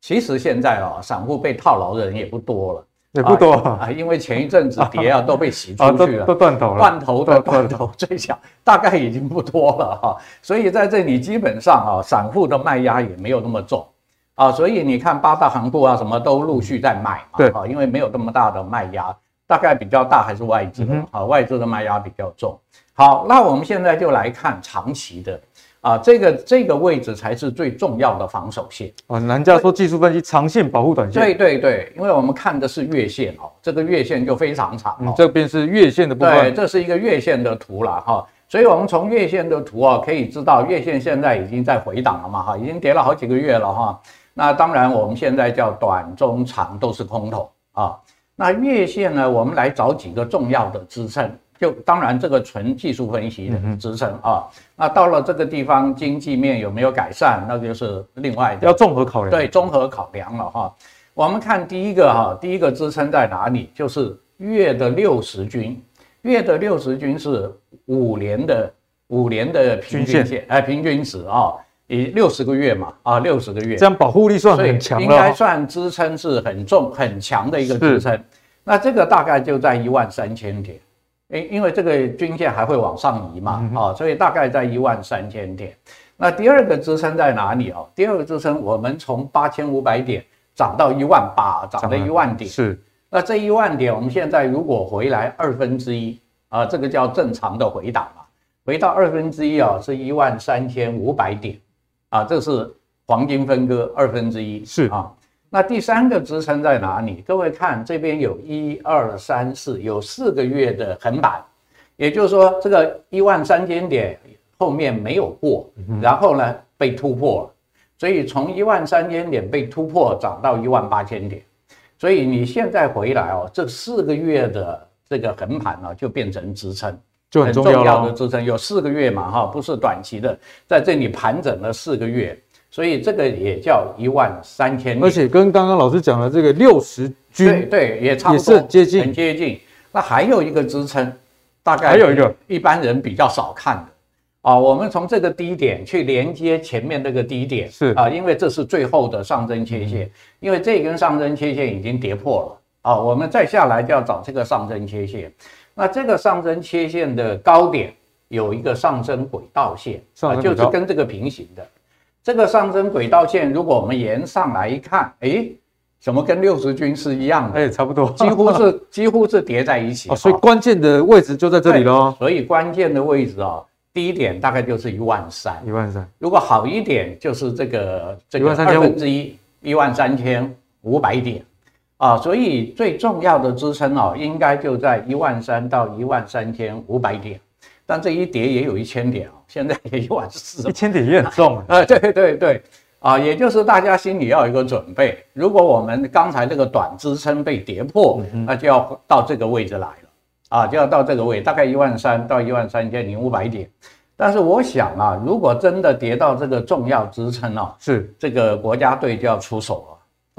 其实现在啊，散户被套牢的人也不多了，也不多啊，因为前一阵子跌啊都被洗出去了，都断头了，断头的断头最小，大概已经不多了哈。所以在这里基本上啊，散户的卖压也没有那么重。啊，所以你看八大行库啊，什么都陆续在卖嘛，对，啊，因为没有那么大的卖压，大概比较大还是外资，嗯、啊，外资的卖压比较重。好，那我们现在就来看长期的，啊，这个这个位置才是最重要的防守线。哦，人家说技术分析长线保护短线，对对对，因为我们看的是月线哦，这个月线就非常长，嗯，这边是月线的部分，对，这是一个月线的图了哈，所以我们从月线的图啊可以知道，月线现在已经在回档了嘛哈，已经跌了好几个月了哈。那当然，我们现在叫短、中、长都是空头啊。那月线呢，我们来找几个重要的支撑。就当然，这个纯技术分析的支撑啊。那到了这个地方，经济面有没有改善，那就是另外的。要综合考量。对，综合考量了哈。我们看第一个哈，第一个支撑在哪里？就是月的六十均。月的六十均是五年的五年的平均线，哎，平均值啊。以六十个月嘛，啊，六十个月，这样保护力算很强，应该算支撑是很重很强的一个支撑。那这个大概就在一万三千点，因因为这个均线还会往上移嘛，啊，所以大概在一万三千点。那第二个支撑在哪里啊？第二个支撑，我们从八千五百点涨到一万八，涨了一万点。是，那这一万点，我们现在如果回来二分之一啊，这个叫正常的回档嘛，回到二分之一啊，是一万三千五百点。啊，这是黄金分割二分之一，是啊。那第三个支撑在哪里？各位看这边有一二三四，有四个月的横板，也就是说这个一万三千点后面没有过，然后呢被突破了，所以从一万三千点被突破涨到一万八千点，所以你现在回来哦，这四个月的这个横盘呢就变成支撑。就很重要的支撑有四个月嘛，哈，不是短期的，在这里盘整了四个月，所以这个也叫一万三千。而且跟刚刚老师讲的这个六十均，对对，也差不多，也是接近，很接近。那还有一个支撑，大概还有一个一般人比较少看的啊，我们从这个低点去连接前面那个低点，是啊，因为这是最后的上升切线，因为这根上升切线已经跌破了啊，我们再下来就要找这个上升切线。那这个上升切线的高点有一个上升轨道线啊，就是跟这个平行的。这个上升轨道线，如果我们沿上来一看，哎，怎么跟六十均是一样的？哎，差不多，几乎是 几乎是叠在一起。哦，所以关键的位置就在这里喽。所以关键的位置啊，低点大概就是一万三，一万三。如果好一点，就是这个这个二分之一，一万三千五百点。啊，所以最重要的支撑哦，应该就在一万三到一万三千五百点，但这一跌也有一千点哦，现在也一万四，一千点也很重啊。对对对，啊，也就是大家心里要有一个准备，如果我们刚才这个短支撑被跌破，那就要到这个位置来了，啊，就要到这个位，大概一万三到一万三千零五百点。但是我想啊，如果真的跌到这个重要支撑哦，是。这个国家队就要出手了。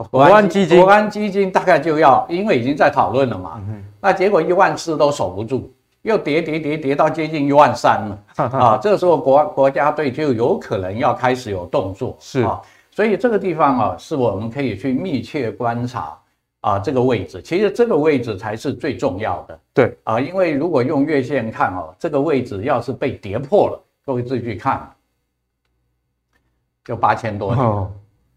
国安基金，国安基金大概就要，因为已经在讨论了嘛，嗯、那结果一万四都守不住，又跌跌跌跌到接近一万三了。啊！这个时候国国家队就有可能要开始有动作，是。啊，所以这个地方啊，是我们可以去密切观察啊，这个位置，其实这个位置才是最重要的，对。啊，因为如果用月线看哦，这个位置要是被跌破了，各位自己去看，就八千多点。哦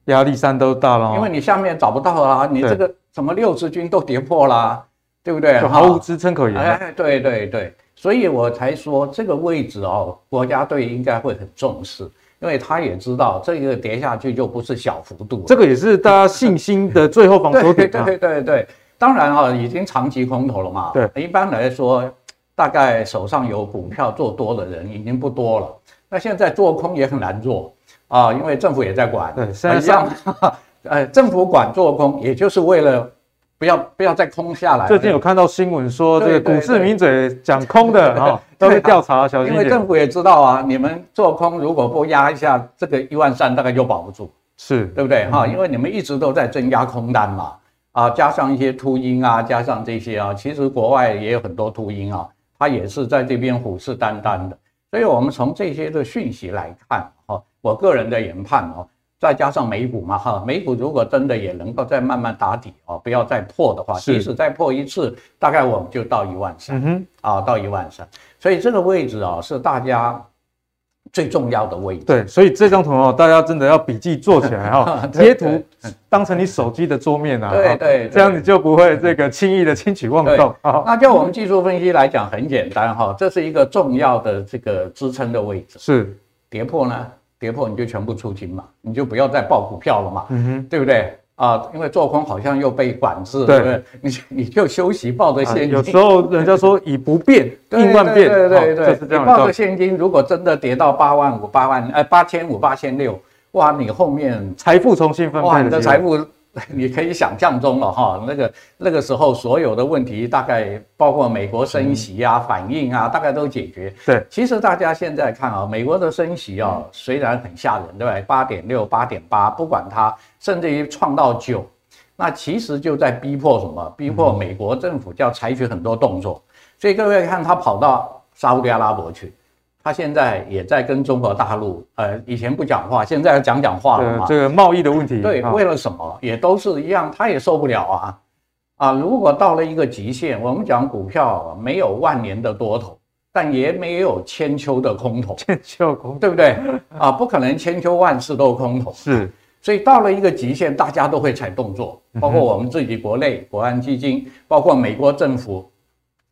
压力山都大了，因为你下面找不到啊，你这个什么六十均都跌破了，对不对？毫无支撑可言。哎，对对对，所以我才说这个位置哦，国家队应该会很重视，因为他也知道这个跌下去就不是小幅度，这个也是大家信心的最后防守点。对对对对，当然啊，已经长期空头了嘛。对，一般来说，大概手上有股票做多的人已经不多了，那现在做空也很难做。啊，因为政府也在管，对，现在 呃，政府管做空，也就是为了不要不要再空下来。最近有看到新闻说，这个股市名嘴讲空的啊，都被调查，小心因为政府也知道啊，你们做空如果不压一下这个一万三，大概就保不住，是对不对？哈，因为你们一直都在增加空单嘛，啊，加上一些秃鹰啊，加上这些啊，其实国外也有很多秃鹰啊，它也是在这边虎视眈眈的。所以我们从这些的讯息来看，哈。我个人的研判哦，再加上美股嘛哈，美股如果真的也能够再慢慢打底哦，不要再破的话，即使再破一次，大概我们就到一万三，嗯哼，啊，到一万三，所以这个位置啊是大家最重要的位置。对，所以这张图哦，大家真的要笔记做起来哈，截图当成你手机的桌面啊，对对，这样你就不会这个轻易的轻举妄动啊。那就我们技术分析来讲很简单哈，这是一个重要的这个支撑的位置，是。跌破呢？跌破你就全部出清嘛，你就不要再报股票了嘛，对不对啊？因为做空好像又被管制，对不对？你你就休息抱着现金。有时候人家说以不变 应万变，对对对，你抱着现金，如果真的跌到八万五、八万呃八千五、八千六，哇，你后面财富重新分配，你的财富。你可以想象中了哈，那个那个时候所有的问题大概包括美国升息啊、反应啊，大概都解决。对，其实大家现在看啊，美国的升息啊，虽然很吓人，对不对？八点六、八点八，不管它，甚至于创到九，那其实就在逼迫什么？逼迫美国政府就要采取很多动作。所以各位看，他跑到沙乌地阿拉伯去。他现在也在跟中国大陆，呃，以前不讲话，现在要讲讲话了嘛。这个贸易的问题，对，为了什么？也都是一样，他也受不了啊。啊，如果到了一个极限，我们讲股票没有万年的多头，但也没有千秋的空头。千秋空，对不对？啊，不可能千秋万世都空头。是，所以到了一个极限，大家都会踩动作，包括我们自己国内国安基金，包括美国政府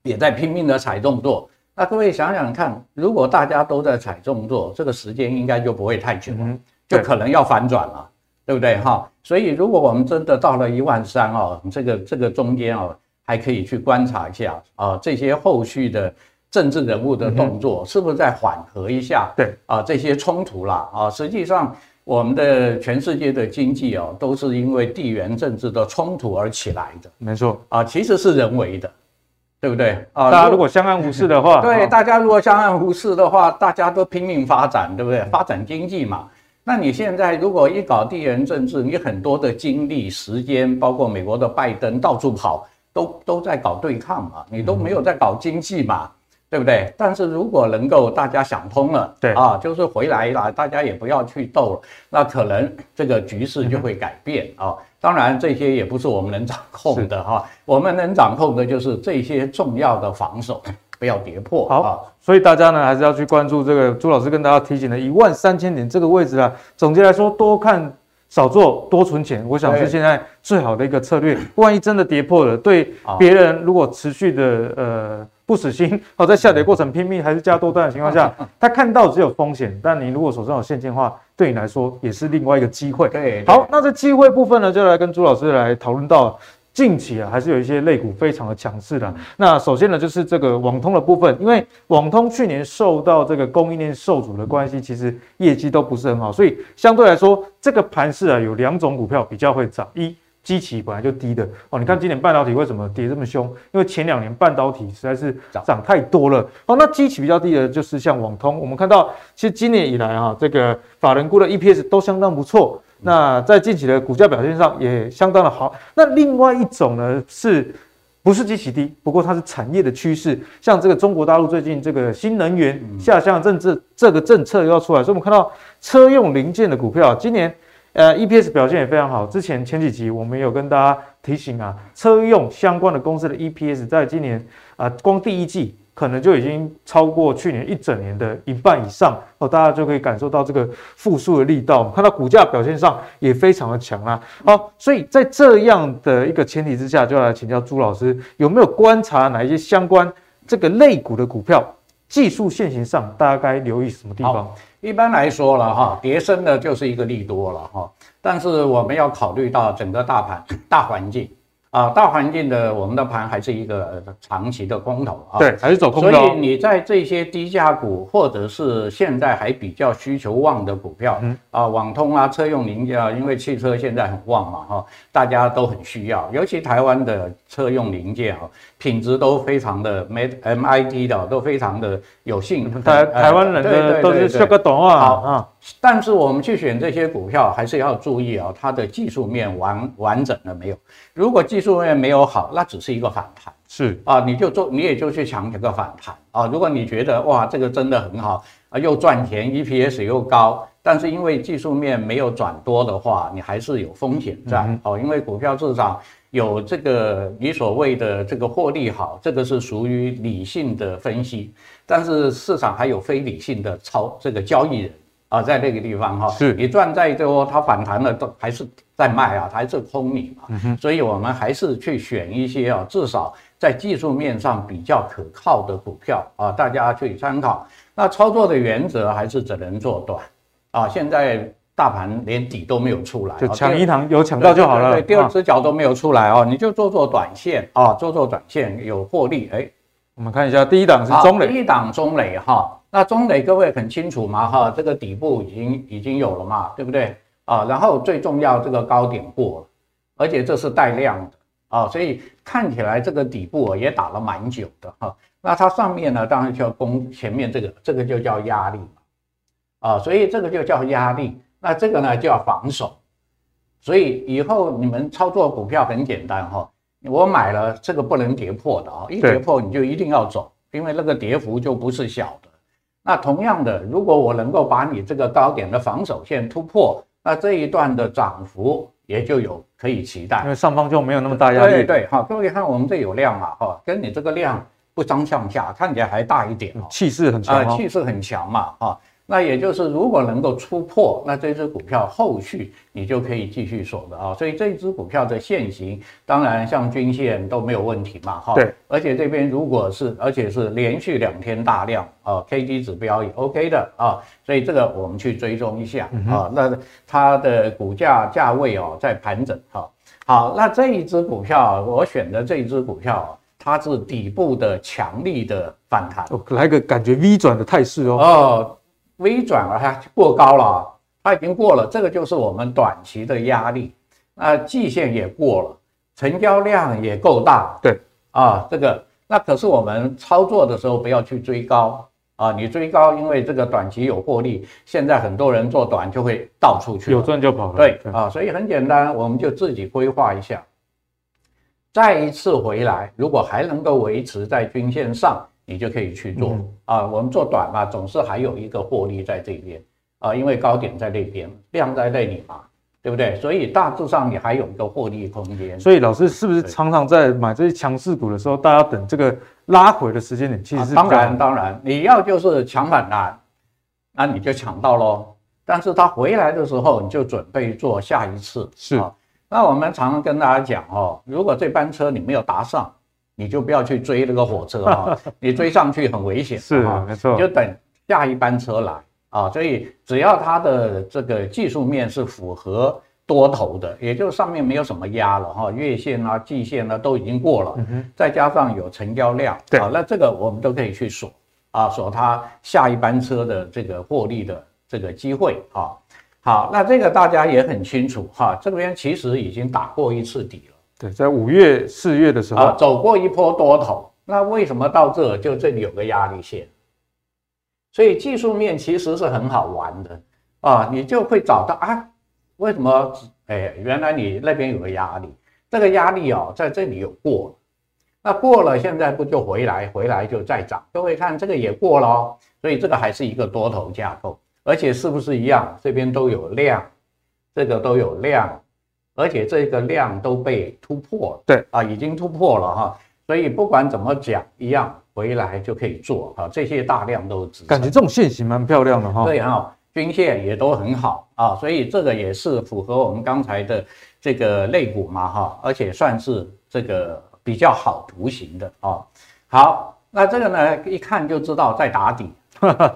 也在拼命的踩动作。那各位想想看，如果大家都在踩重做，这个时间应该就不会太久了，就可能要反转了，对不对哈？所以如果我们真的到了一万三哦，这个这个中间哦，还可以去观察一下啊，这些后续的政治人物的动作是不是在缓和一下？对啊，这些冲突啦啊，实际上我们的全世界的经济哦，都是因为地缘政治的冲突而起来的，没错啊，其实是人为的。对不对啊？大家如果相安无事的话，对，大家如果相安无事的话，大家都拼命发展，对不对？发展经济嘛。那你现在如果一搞地缘政治，你很多的精力、时间，包括美国的拜登到处跑，都都在搞对抗嘛，你都没有在搞经济嘛，对不对？但是如果能够大家想通了，对啊，就是回来了，大家也不要去斗了，那可能这个局势就会改变啊。当然，这些也不是我们能掌控的哈。我们能掌控的就是这些重要的防守不要跌破。好，所以大家呢还是要去关注这个朱老师跟大家提醒的一万三千点这个位置啊。总结来说，多看少做，多存钱，我想是现在最好的一个策略。万一真的跌破了，对别人如果持续的呃。不死心，好，在下跌过程拼命还是加多单的情况下，他看到只有风险，但你如果手上有现金的话，对你来说也是另外一个机会。对，好，那这机会部分呢，就来跟朱老师来讨论到近期啊，还是有一些类股非常的强势的。那首先呢，就是这个网通的部分，因为网通去年受到这个供应链受阻的关系，其实业绩都不是很好，所以相对来说，这个盘势啊，有两种股票比较会涨一。基期本来就低的哦，你看今年半导体为什么跌这么凶？因为前两年半导体实在是涨太多了哦。那基期比较低的就是像网通，我们看到其实今年以来啊，这个法人估的 EPS 都相当不错。那在近期的股价表现上也相当的好。那另外一种呢，是不是基期低？不过它是产业的趋势，像这个中国大陆最近这个新能源下乡政策这个政策又要出来，所以我们看到车用零件的股票今年呃 EPS 表现也非常好。之前前几集我们有跟大家提醒啊，车用相关的公司的 EPS 在今年啊光第一季。可能就已经超过去年一整年的一半以上哦，大家就可以感受到这个复苏的力道。我们看到股价表现上也非常的强啊。好，所以在这样的一个前提之下，就要来请教朱老师，有没有观察哪一些相关这个类股的股票，技术线型上大家该留意什么地方？一般来说了哈，跌升的就是一个利多了哈，但是我们要考虑到整个大盘大环境。啊，大环境的我们的盘还是一个长期的空头啊，对，还是走空头。所以你在这些低价股，或者是现在还比较需求旺的股票，嗯啊，网通啊，车用零件啊，因为汽车现在很旺嘛，哈，大家都很需要，尤其台湾的车用零件啊，品质都非常的 MID 的，都非常的有信。台台湾人的都是这个懂啊，好啊。但是我们去选这些股票，还是要注意啊，它的技术面完完整了没有？如果技术面没有好，那只是一个反弹，是啊，你就做，你也就去抢这个反弹啊。如果你觉得哇，这个真的很好啊，又赚钱，EPS 又高，但是因为技术面没有转多的话，你还是有风险在哦、嗯。因为股票市场有这个你所谓的这个获利好，这个是属于理性的分析，但是市场还有非理性的操这个交易人。啊，在那个地方哈，是你赚再多，它反弹了都还是在卖啊，还是空你嘛。嗯、所以我们还是去选一些啊，至少在技术面上比较可靠的股票啊，大家去参考。那操作的原则还是只能做短啊。现在大盘连底都没有出来，就抢一档有抢到就好了。对，对，对，第二只脚都没有出来哦，你就做做短线啊，做做短线有获利。哎，我们看一下第一档是中磊，第一档中磊哈。那中磊各位很清楚嘛哈，这个底部已经已经有了嘛，对不对啊？然后最重要这个高点过了，而且这是带量的啊，所以看起来这个底部也打了蛮久的哈。那它上面呢，当然就要攻前面这个，这个就叫压力嘛啊，所以这个就叫压力。那这个呢就要防守，所以以后你们操作股票很简单哈，我买了这个不能跌破的啊，一跌破你就一定要走，因为那个跌幅就不是小的。那同样的，如果我能够把你这个高点的防守线突破，那这一段的涨幅也就有可以期待，因为上方就没有那么大压力。对对，好，各位看我们这有量啊，哈，跟你这个量不相上下，看起来还大一点哦，气势很强，气势很强嘛，哈。那也就是，如果能够突破，那这只股票后续你就可以继续守的啊。所以这只股票的线型，当然像均线都没有问题嘛，哈。对。而且这边如果是，而且是连续两天大量啊，K D 指标也 OK 的啊。所以这个我们去追踪一下啊。那它的股价价位哦在盘整哈。好，那这一只股票我选的这一只股票，它是底部的强力的反弹，来个感觉 V 转的态势哦。哦。微转而，它过高了，它已经过了，这个就是我们短期的压力。那季线也过了，成交量也够大。对啊，这个那可是我们操作的时候不要去追高啊，你追高，因为这个短期有获利，现在很多人做短就会倒出去，有赚就跑了。对啊，所以很简单，我们就自己规划一下，再一次回来，如果还能够维持在均线上。你就可以去做、嗯、啊，我们做短嘛，总是还有一个获利在这边啊，因为高点在那边，量在那里嘛，对不对？所以大致上你还有一个获利空间。所以老师是不是常常在买这些强势股的时候，大家等这个拉回的时间点，其实是、啊、当然当然，你要就是抢反弹，那你就抢到喽。但是它回来的时候，你就准备做下一次。是啊，那我们常常跟大家讲哦，如果这班车你没有搭上。你就不要去追那个火车啊，你追上去很危险。是，没错。你就等下一班车来啊，所以只要它的这个技术面是符合多头的，也就是上面没有什么压了哈，月线啊、季线啊都已经过了，再加上有成交量，对啊，那这个我们都可以去锁啊，锁它下一班车的这个获利的这个机会啊。好，那这个大家也很清楚哈，这边其实已经打过一次底了。对，在五月、四月的时候，啊，走过一波多头，那为什么到这就这里有个压力线？所以技术面其实是很好玩的啊，你就会找到啊，为什么？哎，原来你那边有个压力，这个压力哦，在这里有过，那过了，现在不就回来，回来就再涨。各位看这个也过了哦，所以这个还是一个多头架构，而且是不是一样？这边都有量，这个都有量，而且这个量都被突破了，对啊，已经突破了哈。所以不管怎么讲，一样回来就可以做哈。这些大量都值感觉这种线型蛮漂亮的哈。对哈。均线也都很好啊，所以这个也是符合我们刚才的这个类股嘛哈，而且算是这个比较好图形的啊。好，那这个呢一看就知道在打底，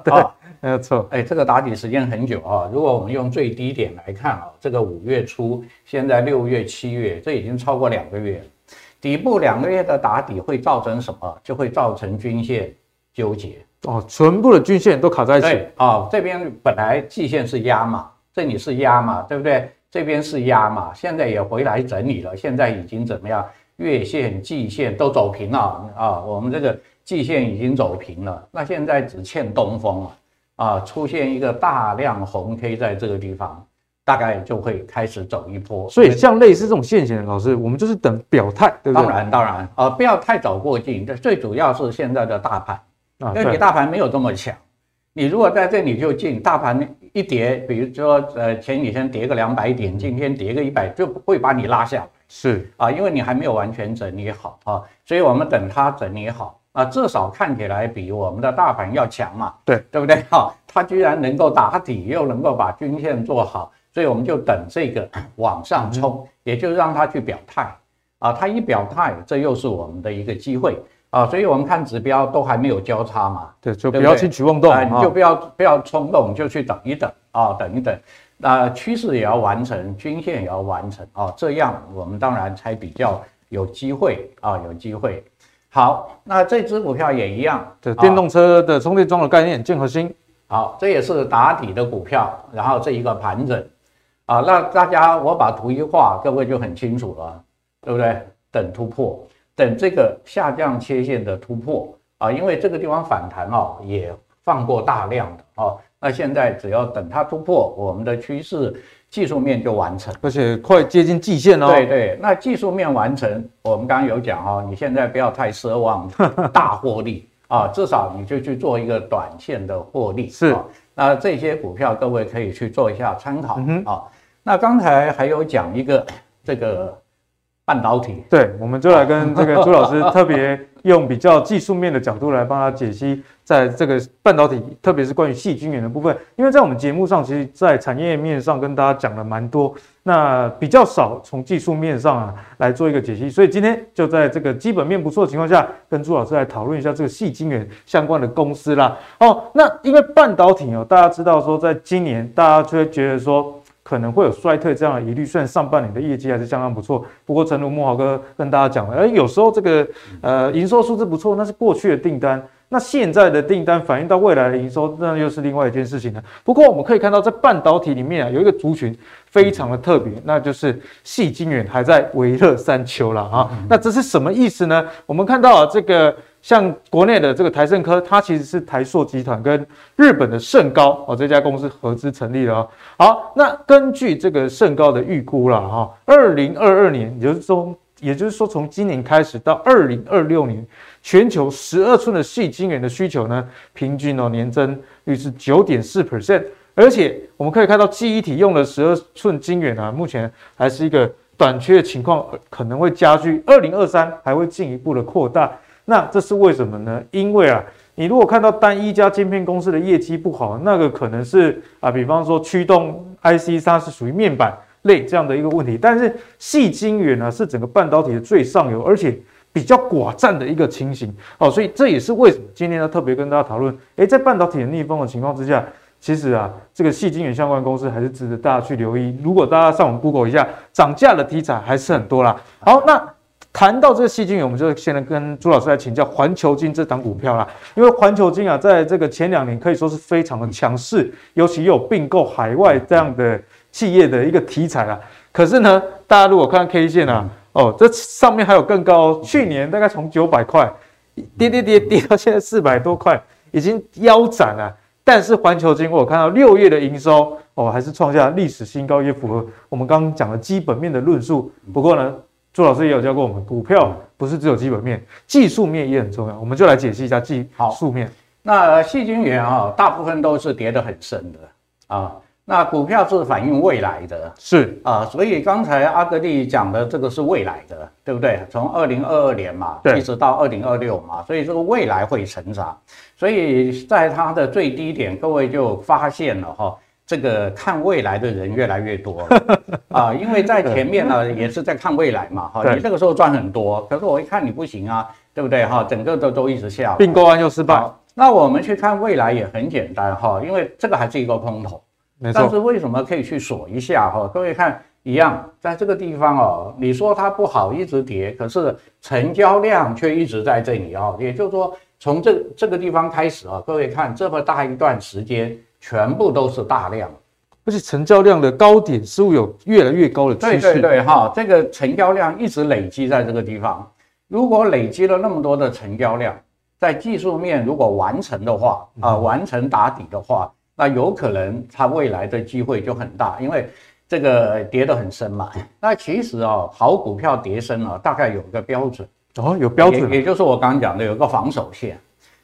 对，没有错。哎，这个打底时间很久啊。如果我们用最低点来看啊，这个五月初，现在六月、七月，这已经超过两个月，底部两个月的打底会造成什么？就会造成均线纠结。哦，全部的均线都卡在一起。对啊，这边本来季线是压嘛，这里是压嘛，对不对？这边是压嘛，现在也回来整理了，现在已经怎么样？月线、季线都走平了啊，我们这个季线已经走平了，那现在只欠东风了啊，出现一个大量红 K 在这个地方，大概就会开始走一波。所以像类似这种线型的老师，我们就是等表态，对不对？当然，当然啊，不要太早过境。这最主要是现在的大盘。因为你大盘没有这么强，你如果在这里就进，大盘一跌，比如说呃前几天跌个两百点，今天跌个一百，就不会把你拉下来。是啊，因为你还没有完全整理好啊，所以我们等它整理好啊，至少看起来比我们的大盘要强嘛。对，对不对？哈，它居然能够打底，又能够把均线做好，所以我们就等这个往上冲，也就让它去表态啊，它一表态，这又是我们的一个机会。啊，所以我们看指标都还没有交叉嘛，对，就不要轻举妄动啊，你就不要不要冲动，就去等一等啊，等一等，那趋势也要完成，均线也要完成啊，这样我们当然才比较有机会啊，有机会。好，那这支股票也一样，对，电动车的充电桩的概念，建核心，好，这也是打底的股票，然后这一个盘整啊，那大家我把图一画，各位就很清楚了，对不对？等突破。等这个下降切线的突破啊，因为这个地方反弹哦，也放过大量的哦，那现在只要等它突破，我们的趋势技术面就完成，而且快接近季线哦。对对，那技术面完成，我们刚刚有讲哦，你现在不要太奢望大获利 啊，至少你就去做一个短线的获利。是，那这些股票各位可以去做一下参考啊。那刚才还有讲一个这个。半导体，对，我们就来跟这个朱老师特别用比较技术面的角度来帮他解析，在这个半导体，特别是关于细菌源的部分，因为在我们节目上，其实在产业面上跟大家讲了蛮多，那比较少从技术面上啊来做一个解析，所以今天就在这个基本面不错的情况下，跟朱老师来讨论一下这个细菌源相关的公司啦。哦，那因为半导体哦，大家知道说，在今年大家就会觉得说。可能会有衰退这样的疑虑，虽然上半年的业绩还是相当不错，不过诚如木豪哥跟大家讲了，哎，有时候这个呃营收数字不错，那是过去的订单，那现在的订单反映到未来的营收，那又是另外一件事情了。不过我们可以看到，在半导体里面啊，有一个族群非常的特别，那就是细晶圆还在微热山丘了啊。那这是什么意思呢？我们看到啊，这个。像国内的这个台胜科，它其实是台硕集团跟日本的胜高哦这家公司合资成立的哦。好，那根据这个盛高的预估了哈，二零二二年，也就是说，也就是说从今年开始到二零二六年，全球十二寸的细晶圆的需求呢，平均哦年增率是九点四 percent，而且我们可以看到记忆体用的十二寸晶圆啊，目前还是一个短缺的情况，可能会加剧，二零二三还会进一步的扩大。那这是为什么呢？因为啊，你如果看到单一家晶片公司的业绩不好，那个可能是啊，比方说驱动 IC 它是属于面板类这样的一个问题。但是细晶圆呢，是整个半导体的最上游，而且比较寡占的一个情形哦。所以这也是为什么今天呢特别跟大家讨论，诶，在半导体的逆风的情况之下，其实啊，这个细晶圆相关公司还是值得大家去留意。如果大家上网 Google 一下，涨价的题材还是很多啦。好，那。谈到这个矽晶圆，我们就先来跟朱老师来请教环球晶这档股票啦。因为环球晶啊，在这个前两年可以说是非常的强势，尤其有并购海外这样的企业的一个题材啦。可是呢，大家如果看 K 线啊，哦，这上面还有更高，去年大概从九百块跌跌跌跌到现在四百多块，已经腰斩了。但是环球晶，我看到六月的营收。哦，还是创下历史新高，也符合我们刚刚讲的基本面的论述。不过呢，朱老师也有教过我们，股票不是只有基本面，技术面也很重要。我们就来解析一下技术面。那细菌源啊，大部分都是跌得很深的啊。那股票是反映未来的，是啊，所以刚才阿格力讲的这个是未来的，对不对？从二零二二年嘛，一直到二零二六嘛，所以这个未来会成长。所以在它的最低点，各位就发现了哈，这个看未来的人越来越多了 啊，因为在前面呢也是在看未来嘛，哈，你这个时候赚很多，可是我一看你不行啊，对不对？哈，整个都都一直下，并购案又失败。那我们去看未来也很简单哈，因为这个还是一个空头。但是为什么可以去锁一下哈？各位看一样，在这个地方哦，你说它不好，一直跌，可是成交量却一直在这里哦。也就是说，从这这个地方开始啊，各位看这么大一段时间，全部都是大量，而且成交量的高点似乎有越来越高的趋势。对对对哈，这个成交量一直累积在这个地方。如果累积了那么多的成交量，在技术面如果完成的话啊，完成打底的话。那有可能它未来的机会就很大，因为这个跌得很深嘛。那其实哦，好股票跌深了，大概有个标准哦，有标准，也，也就是我刚刚讲的有个防守线。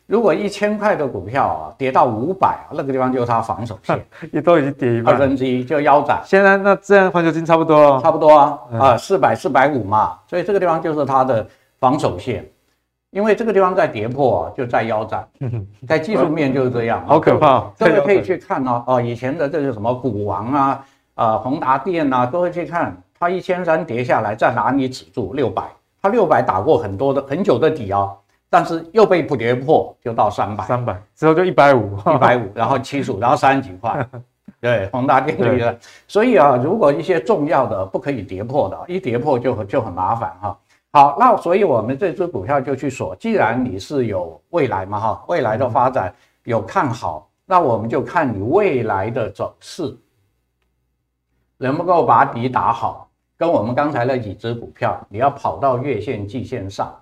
如果一千块的股票啊跌到五百，那个地方就是它防守线，也都已经跌一半，二分之一就腰斩。现在那这样环球金差不多，差不多啊啊，四百四百五嘛，所以这个地方就是它的防守线。因为这个地方在跌破啊，就在腰斩，在技术面就是这样，好可怕。各位可以去看哦，哦，以前的这个什么股王啊，啊，宏达电啊，各位去看，它一千三跌下来，在哪里止住？六百，它六百打过很多的很久的底啊，但是又被不跌破，就到三百，三百之后就一百五，一百五，然后七十五，然后三十几块，对，宏达电力的。所以啊，如果一些重要的不可以跌破的，一跌破就就很麻烦哈。好，那所以我们这支股票就去锁。既然你是有未来嘛，哈，未来的发展有看好，那我们就看你未来的走势能不能够把底打好。跟我们刚才那几只股票，你要跑到月线、季线上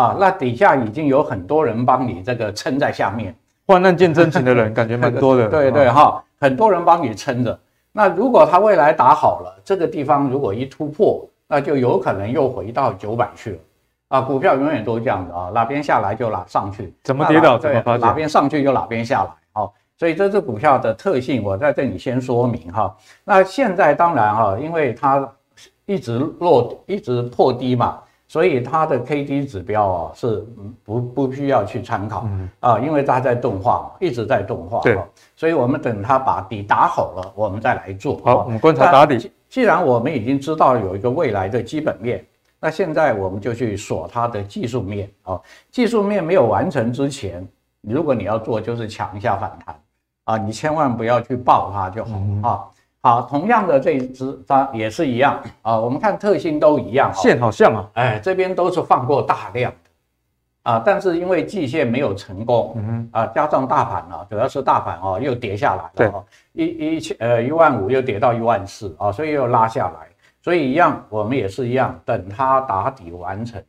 啊，那底下已经有很多人帮你这个撑在下面，患难见真情的人感觉蛮多的。对对哈，很多人帮你撑着。那如果它未来打好了，这个地方如果一突破，那就有可能又回到九百去了啊！股票永远都是这样的啊，哪边下来就哪上去，怎么跌倒怎么发哪边上去就哪边下来。好，所以这只股票的特性，我在这里先说明哈。那现在当然哈，因为它一直落，一直破低嘛，所以它的 K D 指标啊是不不需要去参考啊，因为它在钝化嘛，一直在动画。对，所以我们等它把底打好了，我们再来做。好，我们观察打底。既然我们已经知道有一个未来的基本面，那现在我们就去锁它的技术面啊。技术面没有完成之前，如果你要做，就是抢一下反弹啊，你千万不要去爆它就好啊。好，同样的这一只它也是一样。啊。我们看特性都一样，线好像啊，哎，这边都是放过大量。啊，但是因为季线没有成功，嗯啊，加上大盘呢，主要是大盘哦又跌下来了，对，一一千呃一万五又跌到一万四啊，所以又拉下来，所以一样，我们也是一样，等它打底完成，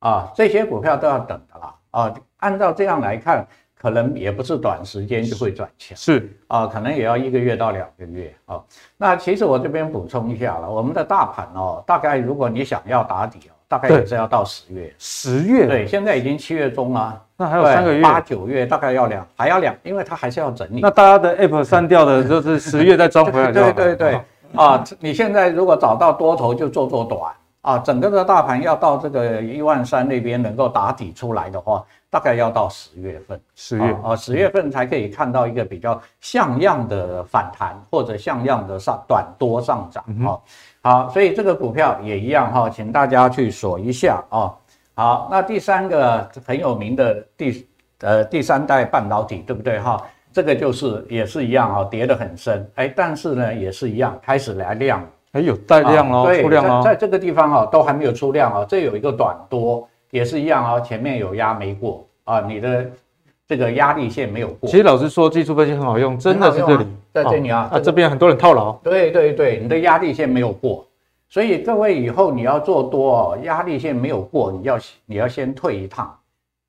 啊，这些股票都要等的啦，啊，按照这样来看，可能也不是短时间就会转强，是啊，可能也要一个月到两个月啊。那其实我这边补充一下了，我们的大盘哦，大概如果你想要打底哦。大概也是要到十月，十月对，现在已经七月中了，那还有三个月，八九月大概要两，还要两，因为它还是要整理。那大家的 App 删掉的，就是 十月再装回来。对对对，啊，你现在如果找到多头就做做短啊，整个的大盘要到这个一万三那边能够打底出来的话，大概要到十月份，十月。啊，十月份才可以看到一个比较像样的反弹或者像样的上短多上涨啊。好，所以这个股票也一样哈，请大家去锁一下啊。好，那第三个很有名的第呃第三代半导体，对不对哈？这个就是也是一样啊，跌得很深，哎，但是呢也是一样，开始来量，哎有带量哦，对，出量哦，在这个地方啊都还没有出量啊，这有一个短多，也是一样啊，前面有压没过啊，你的这个压力线没有过。其实老实说，技术分析很好用，真的是这里。在这里啊，啊这边很多人套牢。对对对，你的压力线没有过，所以各位以后你要做多哦，压力线没有过，你要你要先退一趟，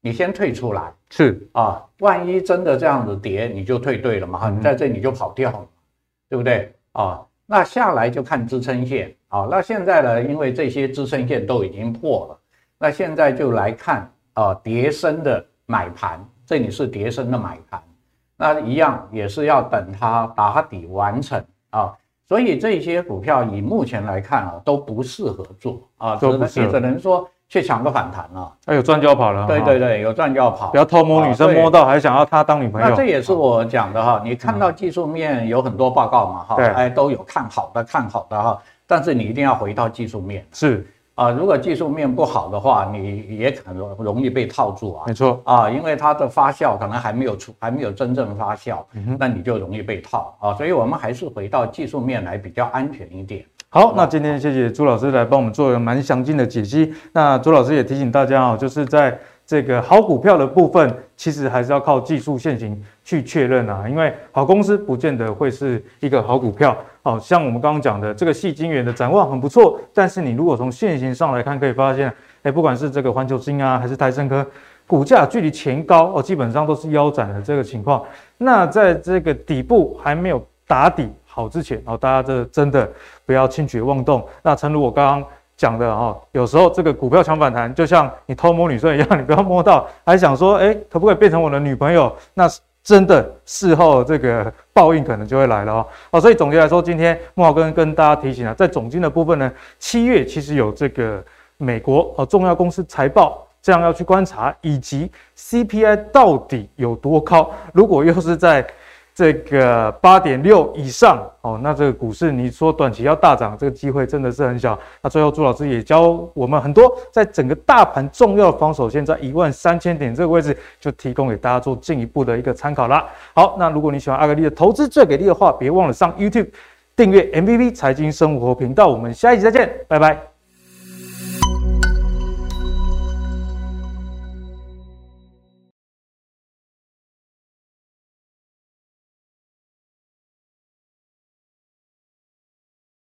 你先退出来。是啊，万一真的这样子跌，你就退对了嘛，你在这里就跑掉了。对不对？啊，那下来就看支撑线。啊，那现在呢，因为这些支撑线都已经破了，那现在就来看啊，跌升的买盘，这里是跌升的买盘，那一样也是要等它打底完成啊。所以这些股票以目前来看啊，都不适合做啊，只能也只能说去抢个反弹了。哎，有赚就要跑了。对对对，有赚就要跑，不要偷摸女生摸到还想要她当女朋友。那这也是我讲的哈，你看到技术面有很多报告嘛哈，哎都有看好的看好的哈，但是你一定要回到技术面。是。啊，如果技术面不好的话，你也很容容易被套住啊。没错啊，因为它的发酵可能还没有出，还没有真正发酵，那你就容易被套啊。所以我们还是回到技术面来比较安全一点。好，那今天谢谢朱老师来帮我们做一个蛮详尽的解析。那朱老师也提醒大家哦，就是在。这个好股票的部分，其实还是要靠技术线型去确认啊，因为好公司不见得会是一个好股票。好像我们刚刚讲的这个矽晶圆的展望很不错，但是你如果从线型上来看，可以发现，哎，不管是这个环球晶啊，还是台胜科，股价距离前高哦，基本上都是腰斩的这个情况。那在这个底部还没有打底好之前，哦，大家这真的不要轻举妄动。那诚如我刚刚。讲的哈，有时候这个股票抢反弹，就像你偷摸女生一样，你不要摸到，还想说，哎，可不可以变成我的女朋友？那真的事后这个报应可能就会来了哦。哦，所以总结来说，今天慕驊哥跟大家提醒了，在总经的部分呢，七月其实有这个美国呃重要公司财报，这样要去观察，以及 CPI 到底有多高。如果又是在这个八点六以上哦，那这个股市你说短期要大涨，这个机会真的是很小。那最后朱老师也教我们很多，在整个大盘重要的防守线在一万三千点这个位置，就提供给大家做进一步的一个参考啦。好，那如果你喜欢阿格力的投资最给力的话，别忘了上 YouTube 订阅 MVP 财经生活频道。我们下一集再见，拜拜。